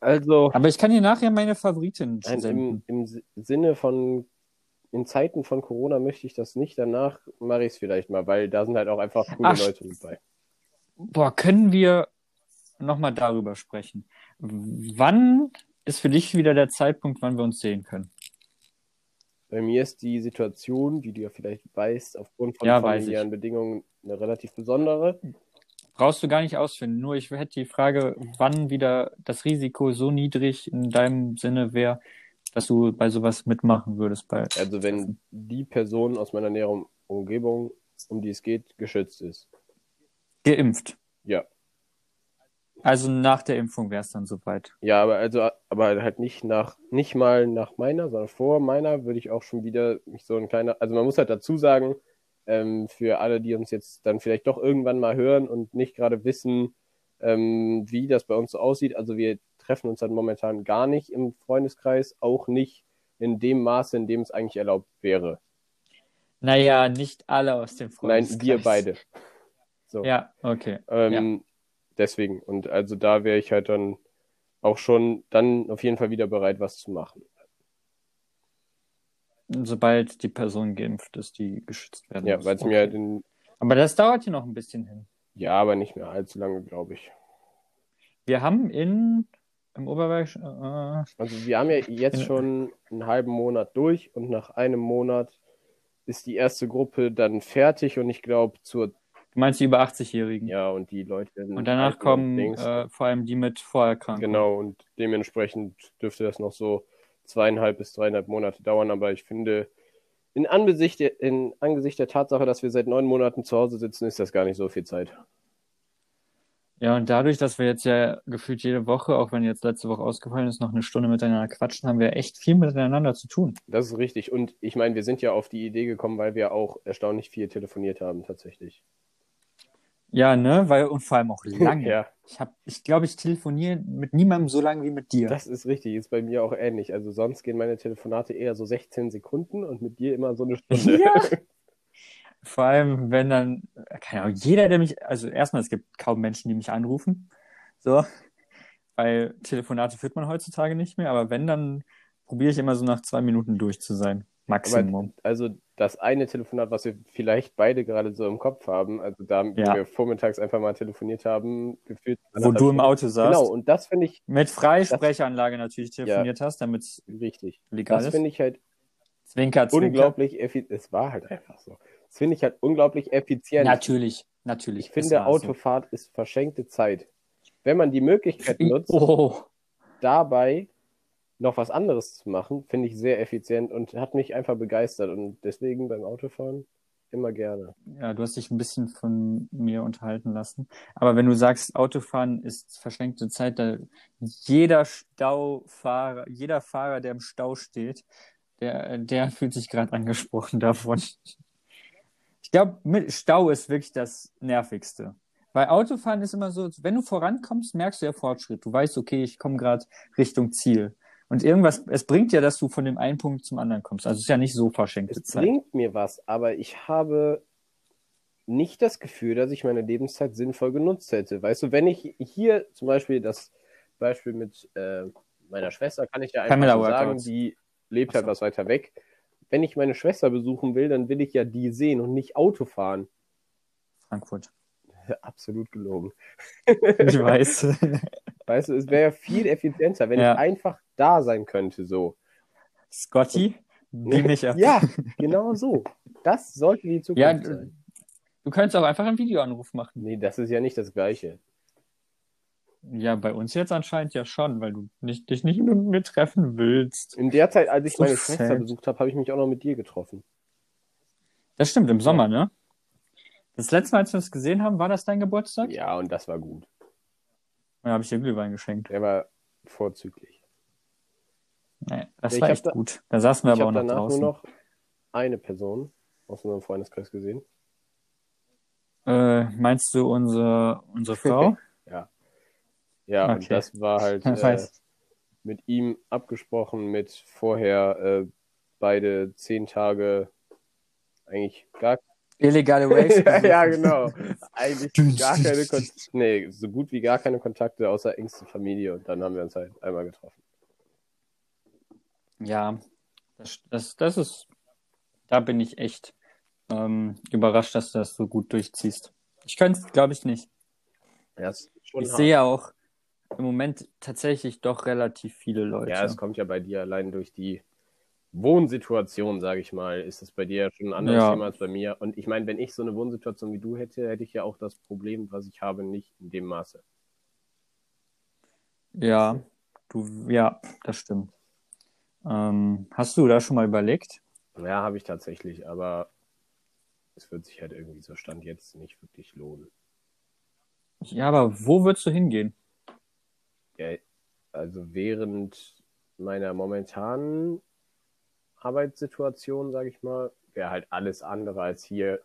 Also, Aber ich kann dir nachher meine Favoritin nein, senden. im, im Si- Sinne von, in Zeiten von Corona möchte ich das nicht, danach mache ich es vielleicht mal, weil da sind halt auch einfach coole Ach, Leute mit bei. Boah, können wir nochmal darüber sprechen? Wann ist für dich wieder der Zeitpunkt, wann wir uns sehen können? Bei mir ist die Situation, wie du ja vielleicht weißt, aufgrund von Ja, familiären Bedingungen eine relativ besondere. Brauchst du gar nicht ausfinden. Nur ich hätte die Frage, wann wieder das Risiko so niedrig in deinem Sinne wäre, dass du bei sowas mitmachen würdest. Also wenn die Person aus meiner näheren Umgebung, um die es geht, geschützt ist. Geimpft. Ja. Also nach der Impfung wäre es dann soweit. Ja, aber also aber halt nicht nach nicht mal nach meiner, sondern vor meiner würde ich auch schon wieder mich so ein kleiner, also man muss halt dazu sagen, ähm, für alle, die uns jetzt dann vielleicht doch irgendwann mal hören und nicht gerade wissen, ähm, wie das bei uns so aussieht. Also wir treffen uns halt momentan gar nicht im Freundeskreis, auch nicht in dem Maße, in dem es eigentlich erlaubt wäre. Naja, nicht alle aus dem Nein, Freundeskreis. wir beide. So. Ja, okay. Ähm, Deswegen. Und also da wäre ich halt dann auch schon dann auf jeden Fall wieder bereit, was zu machen. Sobald die Person geimpft ist, die geschützt werden Ja, muss. weil es Okay. mir halt in, Aber das dauert hier noch ein bisschen hin. ja, aber nicht mehr allzu lange, glaube ich. Wir haben in im Oberberg, äh, Also wir haben ja jetzt In- schon einen halben Monat durch und nach einem Monat ist die erste Gruppe dann fertig und ich glaube zur, du meinst die über 80-Jährigen. ja, und die Leute. Und danach kommen äh, vor allem die mit Vorerkrankungen. Genau, und dementsprechend dürfte das noch so zweieinhalb bis dreieinhalb Monate dauern, aber ich finde, in Angesicht in Angesicht der Tatsache, dass wir seit neun Monaten zu Hause sitzen, ist das gar nicht so viel Zeit. Ja, und dadurch, dass wir jetzt ja gefühlt jede Woche, auch wenn jetzt letzte Woche ausgefallen ist, noch eine Stunde miteinander quatschen, haben wir echt viel miteinander zu tun. Das ist richtig. Und ich meine, wir sind ja auf die Idee gekommen, weil wir auch erstaunlich viel telefoniert haben, tatsächlich. Ja, ne? Weil, und vor allem auch <laughs> lange. Ja, Ich habe, ich glaube, ich telefoniere mit niemandem so lange wie mit dir. das ist richtig. Ist bei mir auch ähnlich. Also sonst gehen meine Telefonate eher so 16 Sekunden und mit dir immer so eine Stunde. Ja. <laughs> Vor allem, wenn dann, keine Ahnung, jeder, der mich, also erstmal, es gibt kaum Menschen, die mich anrufen. So. Weil Telefonate führt man heutzutage nicht mehr, aber wenn, dann probiere ich immer so nach zwei Minuten durch zu sein. Maximum. Also das eine Telefonat, was wir vielleicht beide gerade so im Kopf haben, also da Ja. wir vormittags einfach mal telefoniert haben, gefühlt. Wo du im Auto saßt. Genau, und das finde ich Mit Freisprechanlage natürlich telefoniert hast, damit es richtig. legal Das ist. finde ich halt Zwinker, zwinker. unglaublich effizient. Es war halt einfach so. Das finde ich halt unglaublich effizient. Natürlich, natürlich. Ich finde, war so. Autofahrt ist verschenkte Zeit. Wenn man die Möglichkeit nutzt, Oh, dabei noch was anderes zu machen, finde ich sehr effizient und hat mich einfach begeistert. Und deswegen beim Autofahren immer gerne. ja, du hast dich ein bisschen von mir unterhalten lassen. Aber wenn du sagst, Autofahren ist verschenkte Zeit, da jeder Staufahrer, jeder Fahrer, der im Stau steht, der, der fühlt sich gerade angesprochen davon. Ich glaube, Stau ist wirklich das Nervigste. Weil Autofahren ist immer so, wenn du vorankommst, merkst du ja Fortschritt. Du weißt, okay, ich komme gerade Richtung Ziel. Und irgendwas, es bringt ja, dass du von dem einen Punkt zum anderen kommst. Also es ist ja nicht so verschenkte Es Zeit. bringt mir was, aber ich habe nicht das Gefühl, dass ich meine Lebenszeit sinnvoll genutzt hätte. Weißt du, wenn ich hier zum Beispiel das Beispiel mit äh, meiner Schwester, kann ich ja einfach so sagen, die lebt halt so. was weiter weg. Wenn ich meine Schwester besuchen will, dann will ich ja die sehen und nicht Auto fahren. Frankfurt. <laughs> Absolut gelogen. Ich <laughs> weiß. Weißt du, es wäre ja viel effizienter, wenn Ja. ich einfach da sein könnte, so. Scotty, beam mich ab. <laughs> Ja, genau so. Das sollte die Zukunft Ja, sein. du könntest auch einfach einen Videoanruf machen. Nee, das ist ja nicht das Gleiche. Ja, bei uns jetzt anscheinend ja schon, weil du nicht, dich nicht mit mir treffen willst. In der Zeit, als ich So meine. Schwester besucht habe, habe ich mich auch noch mit dir getroffen. Das stimmt, im Sommer, ne? Das letzte Mal, als wir uns gesehen haben, war das dein Geburtstag? Ja, und das war gut. Da habe ich dir Glühwein geschenkt. Der war vorzüglich. Nee, das Ich war echt da- gut. Da saßen wir aber auch noch danach draußen. nur noch eine Person aus unserem Freundeskreis gesehen? Äh, meinst du unsere, unsere Frau? <laughs> ja. Ja, Okay. und das war halt <laughs> Das äh, heißt- mit ihm abgesprochen, mit vorher äh, beide zehn Tage eigentlich gar Illegale Raves. <laughs> ja, ja, genau. Eigentlich gar keine Kontakte, nee, so gut wie gar keine Kontakte außer engste Familie und dann haben wir uns halt einmal getroffen. Ja, das, das, das ist, da bin ich echt ähm, überrascht, dass du das so gut durchziehst. Ich könnte es, glaube ich, nicht. Ja, Ich hart. sehe auch im Moment tatsächlich doch relativ viele Leute. Ja, es kommt ja bei dir allein durch die Wohnsituation, sage ich mal, ist es bei dir ja schon ein anderes Ja. Thema als bei mir. Und ich meine, wenn ich so eine Wohnsituation wie du hätte, hätte ich ja auch das Problem, was ich habe, nicht in dem Maße. Ja, du, ja, das stimmt. Ähm, hast du da schon mal überlegt? Ja, habe ich tatsächlich, aber es wird sich halt irgendwie so Stand jetzt nicht wirklich lohnen. Ja, aber wo würdest du hingehen? Ja, also während meiner momentanen Arbeitssituation, sage ich mal, wäre halt alles andere als hier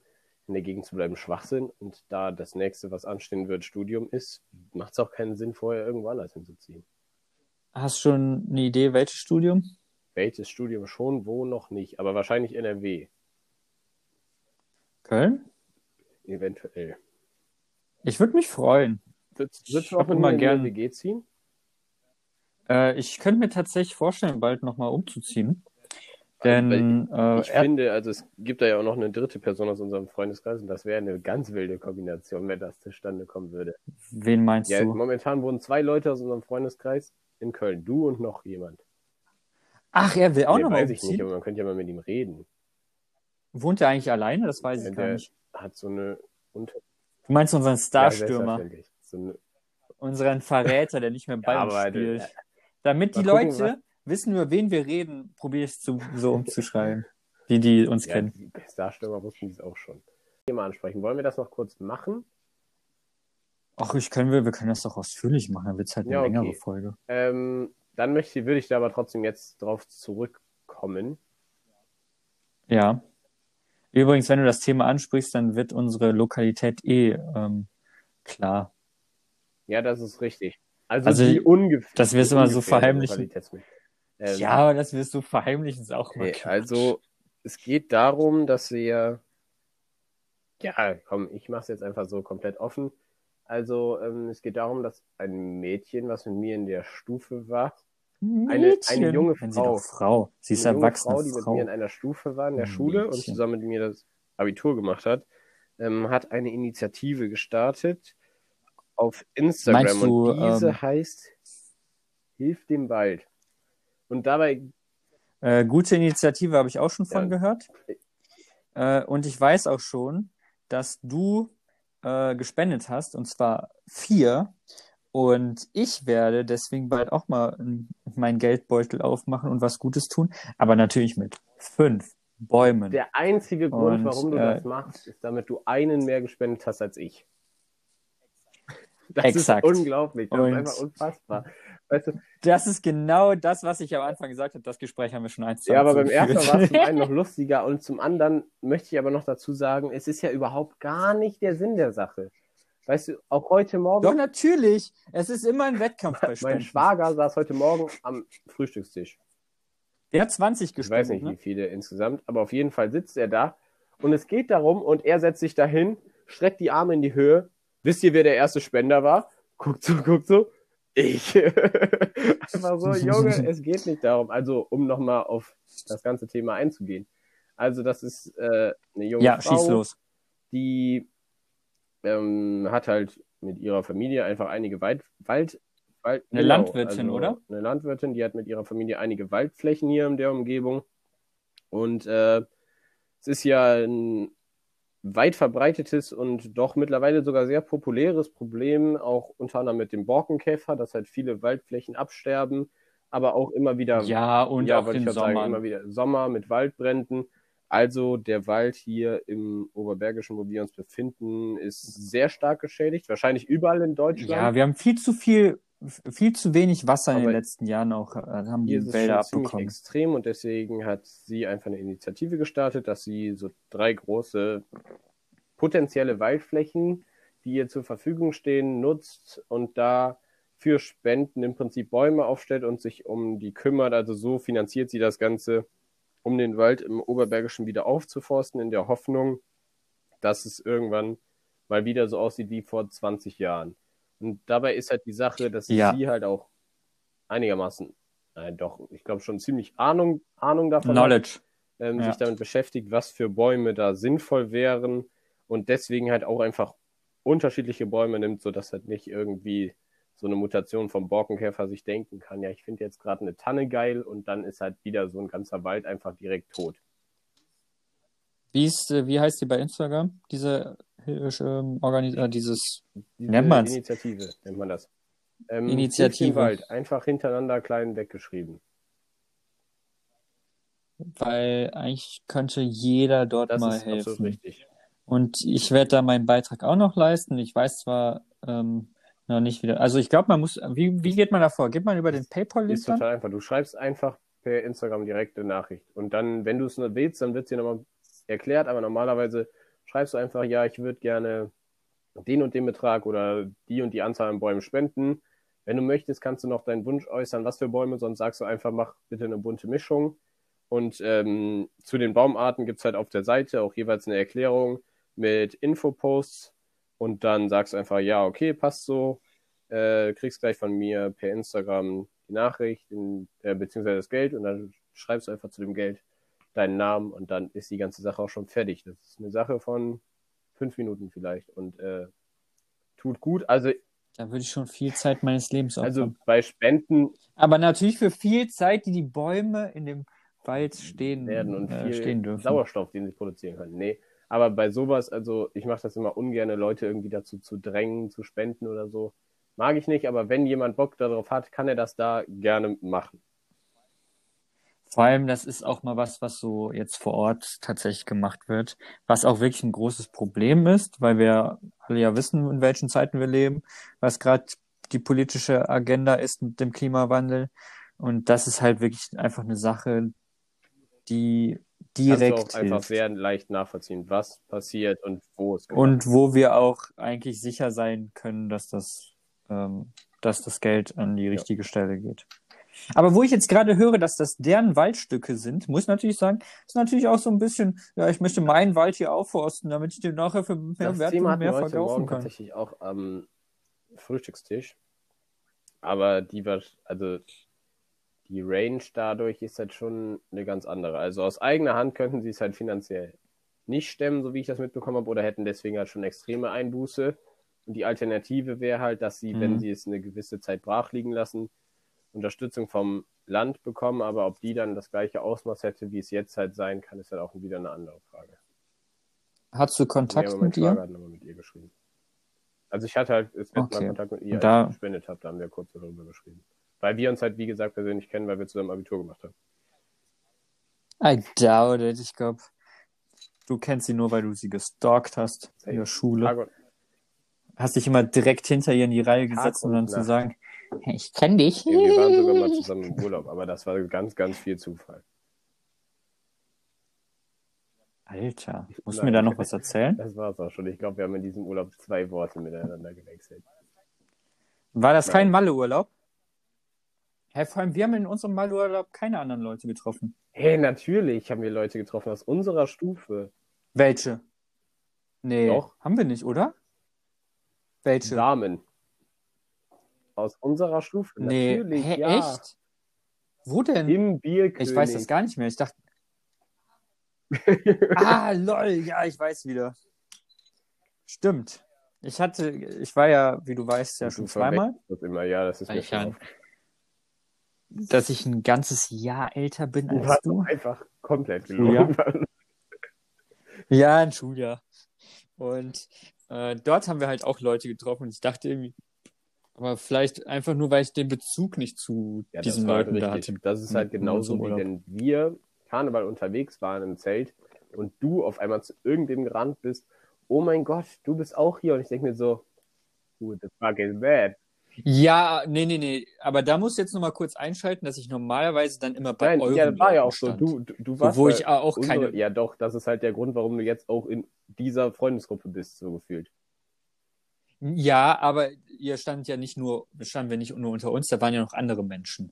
in der Gegend zu bleiben Schwachsinn. Und da das nächste, was anstehen wird, Studium ist, macht es auch keinen Sinn, vorher irgendwo anders hinzuziehen. Hast du schon eine Idee, welches Studium? Welches Studium schon, wo noch nicht, aber wahrscheinlich NRW, Köln? eventuell. Ich würde mich freuen. Würdest, du auch hab mit immer mir in gern- die WG ziehen? Äh, ich könnte mir tatsächlich vorstellen, bald nochmal umzuziehen. Denn äh, Ich er- finde, also es gibt da ja auch noch eine dritte Person aus unserem Freundeskreis und das wäre eine ganz wilde Kombination, wenn das zustande kommen würde. wen meinst Ja, du? momentan wohnen zwei Leute aus unserem Freundeskreis in Köln. Du und noch jemand. Ach, er will auch nee, nochmal weiß ich nicht, aber man könnte ja mal mit ihm reden. Wohnt er eigentlich alleine? Das weiß ich Ja, gar der nicht. hat so eine Unter Du meinst unseren Ja, Starstürmer, selbstverständlich. so eine, unseren Verräter, der nicht mehr bei <laughs> Ja, uns spielt. äh, Damit die mal gucken, Leute wissen, über wen wir reden, probiere ich es zu, so umzuschreiben, <laughs> wie die uns ja, kennen. die Starstürmer wussten dies auch schon. Thema ansprechen. Wollen wir das noch kurz machen? Ach, ich können wir, wir können das doch ausführlich machen, dann wird es halt eine Ja, okay. längere Folge. Ähm, dann möchte, würde ich da aber trotzdem jetzt drauf zurückkommen. Ja. Übrigens, wenn du das Thema ansprichst, dann wird unsere Lokalität eh ähm, klar. Ja, das ist richtig. Also, Also, die ungefähr. dass wir es die immer so verheimlichen. Ähm, ja, aber das wirst du verheimlichen, ist auch mal Okay, Quatsch. also es geht darum, dass wir. Ja, komm, ich mache es jetzt einfach so komplett offen. Also ähm, es geht darum, dass ein Mädchen, was mit mir in der Stufe war, eine- eine junge Nennen Sie Frau. doch Frau. Sie ist eine erwachsene Frau, die mit Frau. mir in einer Stufe war in der Ein Schule und Mädchen. zusammen mit mir das Abitur gemacht hat, ähm, hat eine Initiative gestartet auf Instagram Meinst du, und diese ähm, heißt Hilf dem Wald. Und dabei Äh, gute Initiative habe ich auch schon von Ja. gehört. Äh, und ich weiß auch schon, dass du äh, gespendet hast, und zwar vier. Und ich werde deswegen bald auch mal meinen Geldbeutel aufmachen und was Gutes tun. Aber natürlich mit fünf Bäumen. Der einzige Grund, Und, warum du äh, das machst, ist, damit du einen mehr gespendet hast als ich. Das Exakt. ist unglaublich. Das Und- ist einfach unfassbar. Weißt du, Das ist genau das, was ich am Anfang gesagt habe. Das Gespräch haben wir schon eins ja, aber beim ersten Mal war es zum einen noch <laughs> lustiger und zum anderen möchte ich aber noch dazu sagen, es ist ja überhaupt gar nicht der Sinn der Sache. Weißt du, auch heute Morgen, Doch, natürlich. Es ist immer ein Wettkampf bei <laughs> mein Spenden. Schwager saß heute Morgen am Frühstückstisch. Der hat 20 Ich weiß nicht, wie ne? viele insgesamt, aber auf jeden Fall sitzt er da und es geht darum und er setzt sich dahin, streckt die Arme in die Höhe. Wisst ihr, wer der erste Spender war? Guckt so, guckt so. Ich. <laughs> Einfach so, Junge, es geht nicht darum. Also, um nochmal auf das ganze Thema einzugehen. Also, das ist äh, eine junge Ja, Frau, schieß los. die ähm, hat halt mit ihrer Familie einfach einige Wald, Wald, Wald Eine Landwirtin, oder? Eine Landwirtin, die hat mit ihrer Familie einige Waldflächen hier in der Umgebung. Und äh, es ist ja ein weit verbreitetes und doch mittlerweile sogar sehr populäres Problem, auch unter anderem mit dem Borkenkäfer, dass halt viele Waldflächen absterben, aber auch immer wieder Ja, und ja, auch ich sagen, Sommer. immer wieder Sommer mit Waldbränden. Also der Wald hier im Oberbergischen, wo wir uns befinden, ist sehr stark geschädigt. Wahrscheinlich überall in Deutschland. Ja, wir haben viel zu viel viel zu wenig Wasser in Aber den letzten Jahren auch, äh, haben die Wälder abbekommen. extrem und deswegen hat sie einfach eine Initiative gestartet, dass sie so drei große potenzielle Waldflächen, die ihr zur Verfügung stehen, nutzt und da für Spenden im Prinzip Bäume aufstellt und sich um die kümmert. Also so finanziert sie das Ganze, um den Wald im Oberbergischen wieder aufzuforsten, in der Hoffnung, dass es irgendwann mal wieder so aussieht wie vor 20 Jahren. Und dabei ist halt die Sache, dass Ja. sie halt auch einigermaßen, nein, doch, ich glaube schon ziemlich Ahnung, Ahnung davon hat, Knowledge. ähm, Ja. sich damit beschäftigt, was für Bäume da sinnvoll wären und deswegen halt auch einfach unterschiedliche Bäume nimmt, sodass halt nicht irgendwie so eine Mutation vom Borkenkäfer sich denken kann, ja, ich finde jetzt gerade eine Tanne geil und dann ist halt wieder so ein ganzer Wald einfach direkt tot. Wie, ist, äh, wie heißt die bei Instagram? Diese Organis äh, dieses Diese Nennt man's? Initiative nennt man das. Ähm, Initiative. Wald, einfach hintereinander klein weggeschrieben. weil eigentlich könnte jeder dort Das mal ist absolut helfen. richtig. Und ich werde da meinen Beitrag auch noch leisten. Ich weiß zwar ähm, noch nicht wieder. Also ich glaube, man muss. Wie, wie geht man da vor? Geht man über den PayPal-Link Ist total einfach. Du schreibst einfach per Instagram direkte Nachricht. Und dann, wenn du es nur willst, dann wird es dir nochmal erklärt. Aber normalerweise schreibst du einfach, ja, ich würde gerne den und den Betrag oder die und die Anzahl an Bäumen spenden. Wenn du möchtest, kannst du noch deinen Wunsch äußern, was für Bäume, sonst sagst du einfach, mach bitte eine bunte Mischung. Und ähm, zu den Baumarten gibt's halt auf der Seite auch jeweils eine Erklärung mit Infoposts. Und dann sagst du einfach, ja, okay, passt so. Äh, kriegst gleich von mir per Instagram die Nachricht, in, äh, beziehungsweise das Geld. Und dann schreibst du einfach zu dem Geld deinen Namen und dann ist die ganze Sache auch schon fertig. Das ist eine Sache von fünf Minuten vielleicht und äh, tut gut. Also, Da würde ich schon viel Zeit meines Lebens opfern. also bei Spenden Aber natürlich für viel Zeit, die die Bäume in dem Wald stehen, werden und äh, viel stehen dürfen. Sauerstoff, den sie produzieren können. Nee, aber bei sowas, also ich mache das immer ungern, Leute irgendwie dazu zu drängen, zu spenden oder so. Mag ich nicht, aber wenn jemand Bock darauf hat, kann er das da gerne machen. Vor allem, das ist auch mal was, was so jetzt vor Ort tatsächlich gemacht wird, was auch wirklich ein großes Problem ist, weil wir alle ja wissen, in welchen Zeiten wir leben, was gerade die politische Agenda ist mit dem Klimawandel. Und das ist halt wirklich einfach eine Sache, die Kannst du direkt auch einfach sehr leicht nachvollziehen, was passiert und wo es Und wo wir auch eigentlich sicher sein können, dass das, ähm, dass das Geld an die richtige Stelle geht. Aber wo ich jetzt gerade höre, dass das deren Waldstücke sind, muss ich natürlich sagen, ist natürlich auch so ein bisschen, ja, ich möchte meinen Wald hier aufforsten, damit ich den nachher für mehr Das Wert Thema und hatten wir mehr heute verkaufen Morgen kann. tatsächlich auch am Frühstückstisch. Aber die war, also die Range dadurch ist halt schon eine ganz andere. Also aus eigener Hand könnten sie es halt finanziell nicht stemmen, so wie ich das mitbekommen habe, oder hätten deswegen halt schon extreme Einbuße. Und die Alternative wäre halt, dass sie, Mhm. wenn sie es eine gewisse Zeit brach liegen lassen, Unterstützung vom Land bekommen, aber ob die dann das gleiche Ausmaß hätte, wie es jetzt halt sein kann, ist halt auch wieder eine andere Frage. Hast du Nee, Kontakt mein mit Schwager ihr? hat nochmal mit ihr geschrieben. Also ich hatte halt das letzte Mal Okay. Kontakt mit ihr, als da- ich gespendet habe, da haben wir kurz darüber geschrieben. Weil wir uns halt, wie gesagt, persönlich kennen, weil wir zusammen Abitur gemacht haben. I doubt it. Ich glaube, du kennst sie nur, weil du sie gestalkt hast in der Schule. Tag Hast dich immer direkt hinter ihr in die Reihe Tag gesetzt, um und dann zu sagen, hey, ich kenn dich. ja, wir waren sogar mal <laughs> zusammen im Urlaub, aber das war ganz, ganz viel Zufall. Alter, musst du mir da noch was erzählen? <laughs> Das war's auch schon. Ich glaube, wir haben in diesem Urlaub zwei Worte miteinander gewechselt. War das kein Nein. Malle-Urlaub? Hä, vor allem, wir haben in unserem Malle-Urlaub keine anderen Leute getroffen. Hey, natürlich haben wir Leute getroffen aus unserer Stufe. Welche? Nee, Doch. haben wir nicht, oder? Welche? Damen. Aus unserer Stufe. nee, Natürlich, hä, ja. echt? Wo denn? Im Bierkönig. Ich weiß das gar nicht mehr. Ich dachte. <laughs> ah, lol, ja, ich weiß wieder. Stimmt. Ich hatte, ich war ja, wie du weißt, ja schon zweimal. Das immer, ja, das ist mir Ich ja- schon. Dass ich ein ganzes Jahr älter bin Du als hast du. einfach komplett gelogen. Ja, ein Schuljahr. Und äh, dort haben wir halt auch Leute getroffen und ich dachte irgendwie, aber vielleicht einfach nur, weil ich den Bezug nicht zu Ja, diesen Leuten da richtig. hatte. Das ist halt genauso, wie wenn wir Karneval unterwegs waren im Zelt und du auf einmal zu irgendwem gerannt bist. Oh mein Gott, du bist auch hier. Und ich denke mir so, who the fuck is that? Ja, nee, nee, nee. Aber da musst du jetzt nochmal kurz einschalten, dass ich normalerweise dann immer bei Nein, euren ja, das war ja auch so. stand. Du, du, du warst Wo ich auch unsere- keine. Ja, doch, das ist halt der Grund, warum du jetzt auch in dieser Freundesgruppe bist, so gefühlt. Ja, aber ihr stand ja nicht nur, standen wir nicht nur unter uns, da waren ja noch andere Menschen.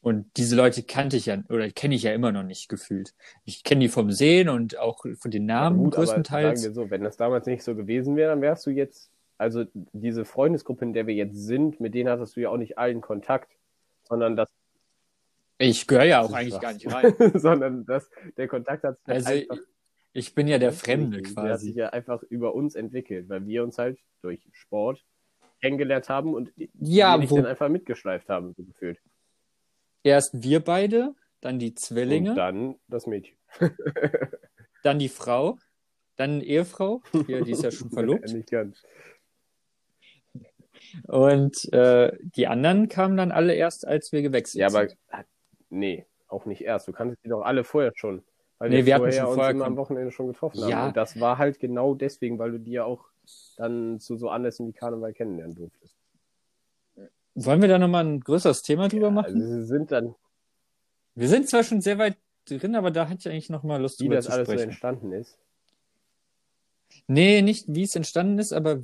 Und diese Leute kannte ich ja, oder kenne ich ja immer noch nicht gefühlt. Ich kenne die vom Sehen und auch von den Namen Gut, aber größtenteils. sagen wir so, wenn das damals nicht so gewesen wäre, dann wärst du jetzt, also diese Freundesgruppe, in der wir jetzt sind, mit denen hattest du ja auch nicht allen Kontakt, sondern das, Ich gehöre ja auch eigentlich gar Schwachsinn. nicht rein. <laughs> sondern das, der Kontakt hat sich halt Also einfach, ich bin ja der Fremde der hat sich quasi. ja einfach über uns entwickelt, weil wir uns halt durch Sport kennengelernt haben und Ja, dich wo dann einfach mitgeschleift haben, so gefühlt. erst wir beide, dann die Zwillinge, Und dann, dann das Mädchen. <laughs> die Frau, dann die Ehefrau, hier, die ist ja schon <laughs> verlobt. nicht ganz. Und äh, die anderen kamen dann alle erst, als wir gewechselt Ja, aber sind. nee, auch nicht erst. Du kanntest die doch alle vorher schon. Weil Nee, wir hatten vorher schon uns vorher am Wochenende schon getroffen Ja. haben. Und das war halt genau deswegen, weil du die ja auch dann zu so Anlässen wie Karneval kennenlernen durftest. Wollen wir da nochmal ein größeres Thema drüber machen? Also sie sind dann, Wir sind zwar schon sehr weit drin, aber da hatte ich eigentlich noch mal Lust wie drüber das zu alles so sprechen. entstanden ist. nee, nicht wie es entstanden ist, aber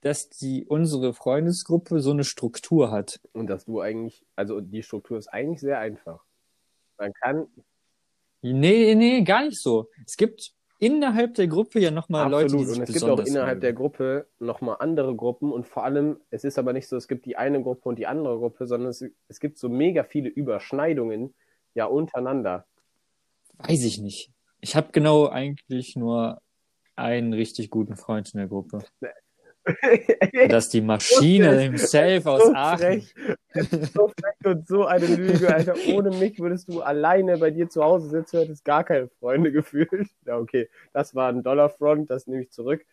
dass die unsere Freundesgruppe so eine Struktur hat. Und dass du eigentlich, also die Struktur ist eigentlich sehr einfach. Man kann Nee, nee, gar nicht so. Es gibt innerhalb der Gruppe ja nochmal Leute, die absolut, sich und es gibt auch innerhalb der mögen. Gruppe nochmal andere Gruppen und vor allem, es ist aber nicht so, es gibt die eine Gruppe und die andere Gruppe, sondern es, es gibt so mega viele Überschneidungen ja untereinander. Weiß ich nicht. Ich habe genau eigentlich nur einen richtig guten Freund in der Gruppe. <laughs> Das ist die Maschine himself aus so Aachen. frech. so frech und so eine Lüge, Alter. Ohne mich würdest du alleine bei dir zu Hause sitzen, hättest gar keine Freunde gefühlt. <laughs> Ja, okay. Das war ein Dollarfront, das nehme ich zurück.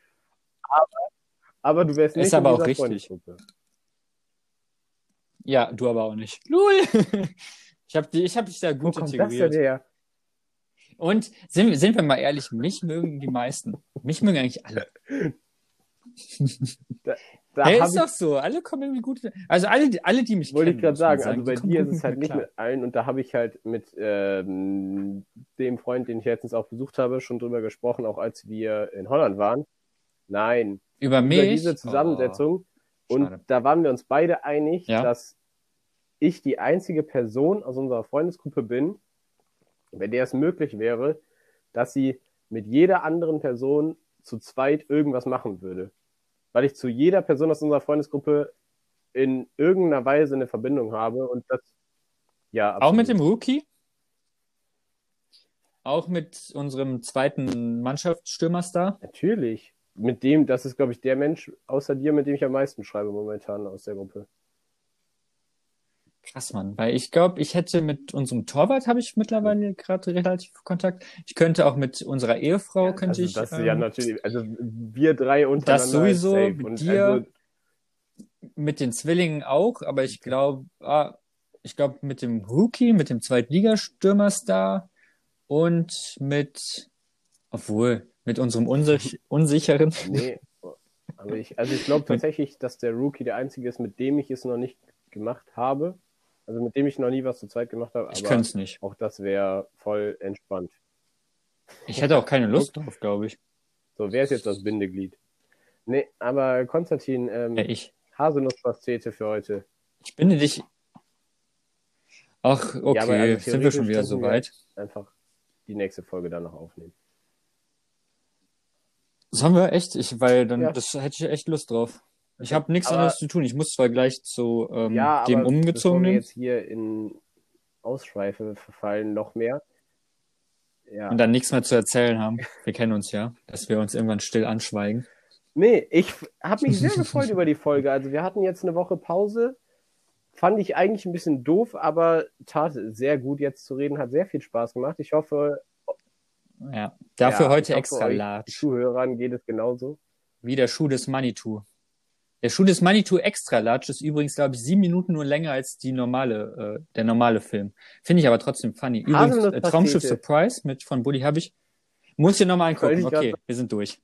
Aber, aber du wärst Ist nicht aber in auch richtig. Ja, du aber auch nicht. Lul. <laughs> Ich habe ich hab dich da gut integriert. Und sind, sind wir mal ehrlich, mich mögen die meisten. Mich mögen eigentlich alle. Da hey, hab ist ich, doch so. Alle kommen irgendwie gut. Also alle, alle die mich wollte ich kennen. gerade muss man sagen, also die bei dir ist es halt nicht klar. mit allen und da habe ich halt mit ähm, dem Freund, den ich letztens auch besucht habe, schon drüber gesprochen, auch als wir in Holland waren. Nein, Über mich. über diese Zusammensetzung. Oh, und da waren wir uns beide einig, Ja. dass ich die einzige Person aus unserer Freundesgruppe bin, bei der es möglich wäre, dass sie mit jeder anderen Person zu zweit irgendwas machen würde. Weil ich zu jeder Person aus unserer Freundesgruppe in irgendeiner Weise eine Verbindung habe und das ja Auch mit dem absolut. Rookie? Auch mit unserem zweiten Mannschaftsstürmerstar? Natürlich. Mit dem, das ist, glaube ich, der Mensch außer dir, mit dem ich am meisten schreibe momentan aus der Gruppe. Krass, Mann. Weil ich glaube, ich hätte mit unserem Torwart habe ich mittlerweile gerade relativ Kontakt. Ich könnte auch mit unserer Ehefrau, könnte also ich. das ist ähm, ja natürlich, also wir drei untereinander Das sowieso, safe. mit und dir. also, mit den Zwillingen auch, aber ich glaube, ah, ich glaube mit dem Rookie, mit dem Zweitligastürmerstar und mit, obwohl, mit unserem unsich <laughs> unsicheren. nee, aber ich, also ich glaube <laughs> tatsächlich, dass der Rookie der einzige ist, mit dem ich es noch nicht gemacht habe. Also mit dem ich noch nie was zu zweit gemacht habe. Ich aber könnte es nicht. auch das wäre voll entspannt. Ich hätte auch keine Lust drauf, glaube ich. So, wer ist jetzt das Bindeglied? Nee, aber Konstantin, ähm, Ja, ich. Haselnusspastete für heute. Ich binde dich. Ach, okay, Ja, also sind wir schon wieder theoretisch so könnten wir weit? Einfach die nächste Folge dann noch aufnehmen. Sollen wir echt? Ich, weil dann, Ja. das hätte ich echt Lust drauf. Ich habe nichts anderes zu tun. Ich muss zwar gleich zu ähm, ja, dem aber bevor wir Umgezogenen jetzt hier in Ausschweife verfallen, noch mehr. Ja. und dann nichts mehr zu erzählen haben. Wir kennen uns ja, dass wir uns irgendwann still anschweigen. Nee, ich habe mich sehr <laughs> gefreut über die Folge. Also wir hatten jetzt eine Woche Pause. Fand ich eigentlich ein bisschen doof, aber tat sehr gut jetzt zu reden, hat sehr viel Spaß gemacht. Ich hoffe, Ja. Dafür ja, heute hoffe, extra large. Zuhörern geht es genauso. Wie der Schuh des Manitou. Der Schuh des Manitou Extra Large ist übrigens, glaube ich, sieben Minuten nur länger als die normale, äh, der normale Film. Finde ich aber trotzdem funny. Übrigens, äh, Traumschiff Surprise mit von Buddy habe ich. Muss ich nochmal angucken. Okay, wir sind durch.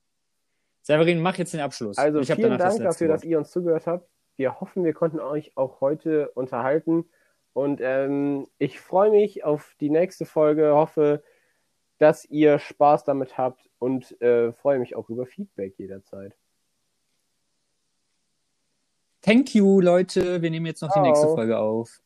Severin, mach jetzt den Abschluss. Also ich vielen Dank das dafür, Wort. dass ihr uns zugehört habt. Wir hoffen, wir konnten euch auch heute unterhalten. Und ähm, ich freue mich auf die nächste Folge. Hoffe, dass ihr Spaß damit habt und äh, freue mich auch über Feedback jederzeit. Thank you, Leute. Wir nehmen jetzt noch Ciao. die nächste Folge auf.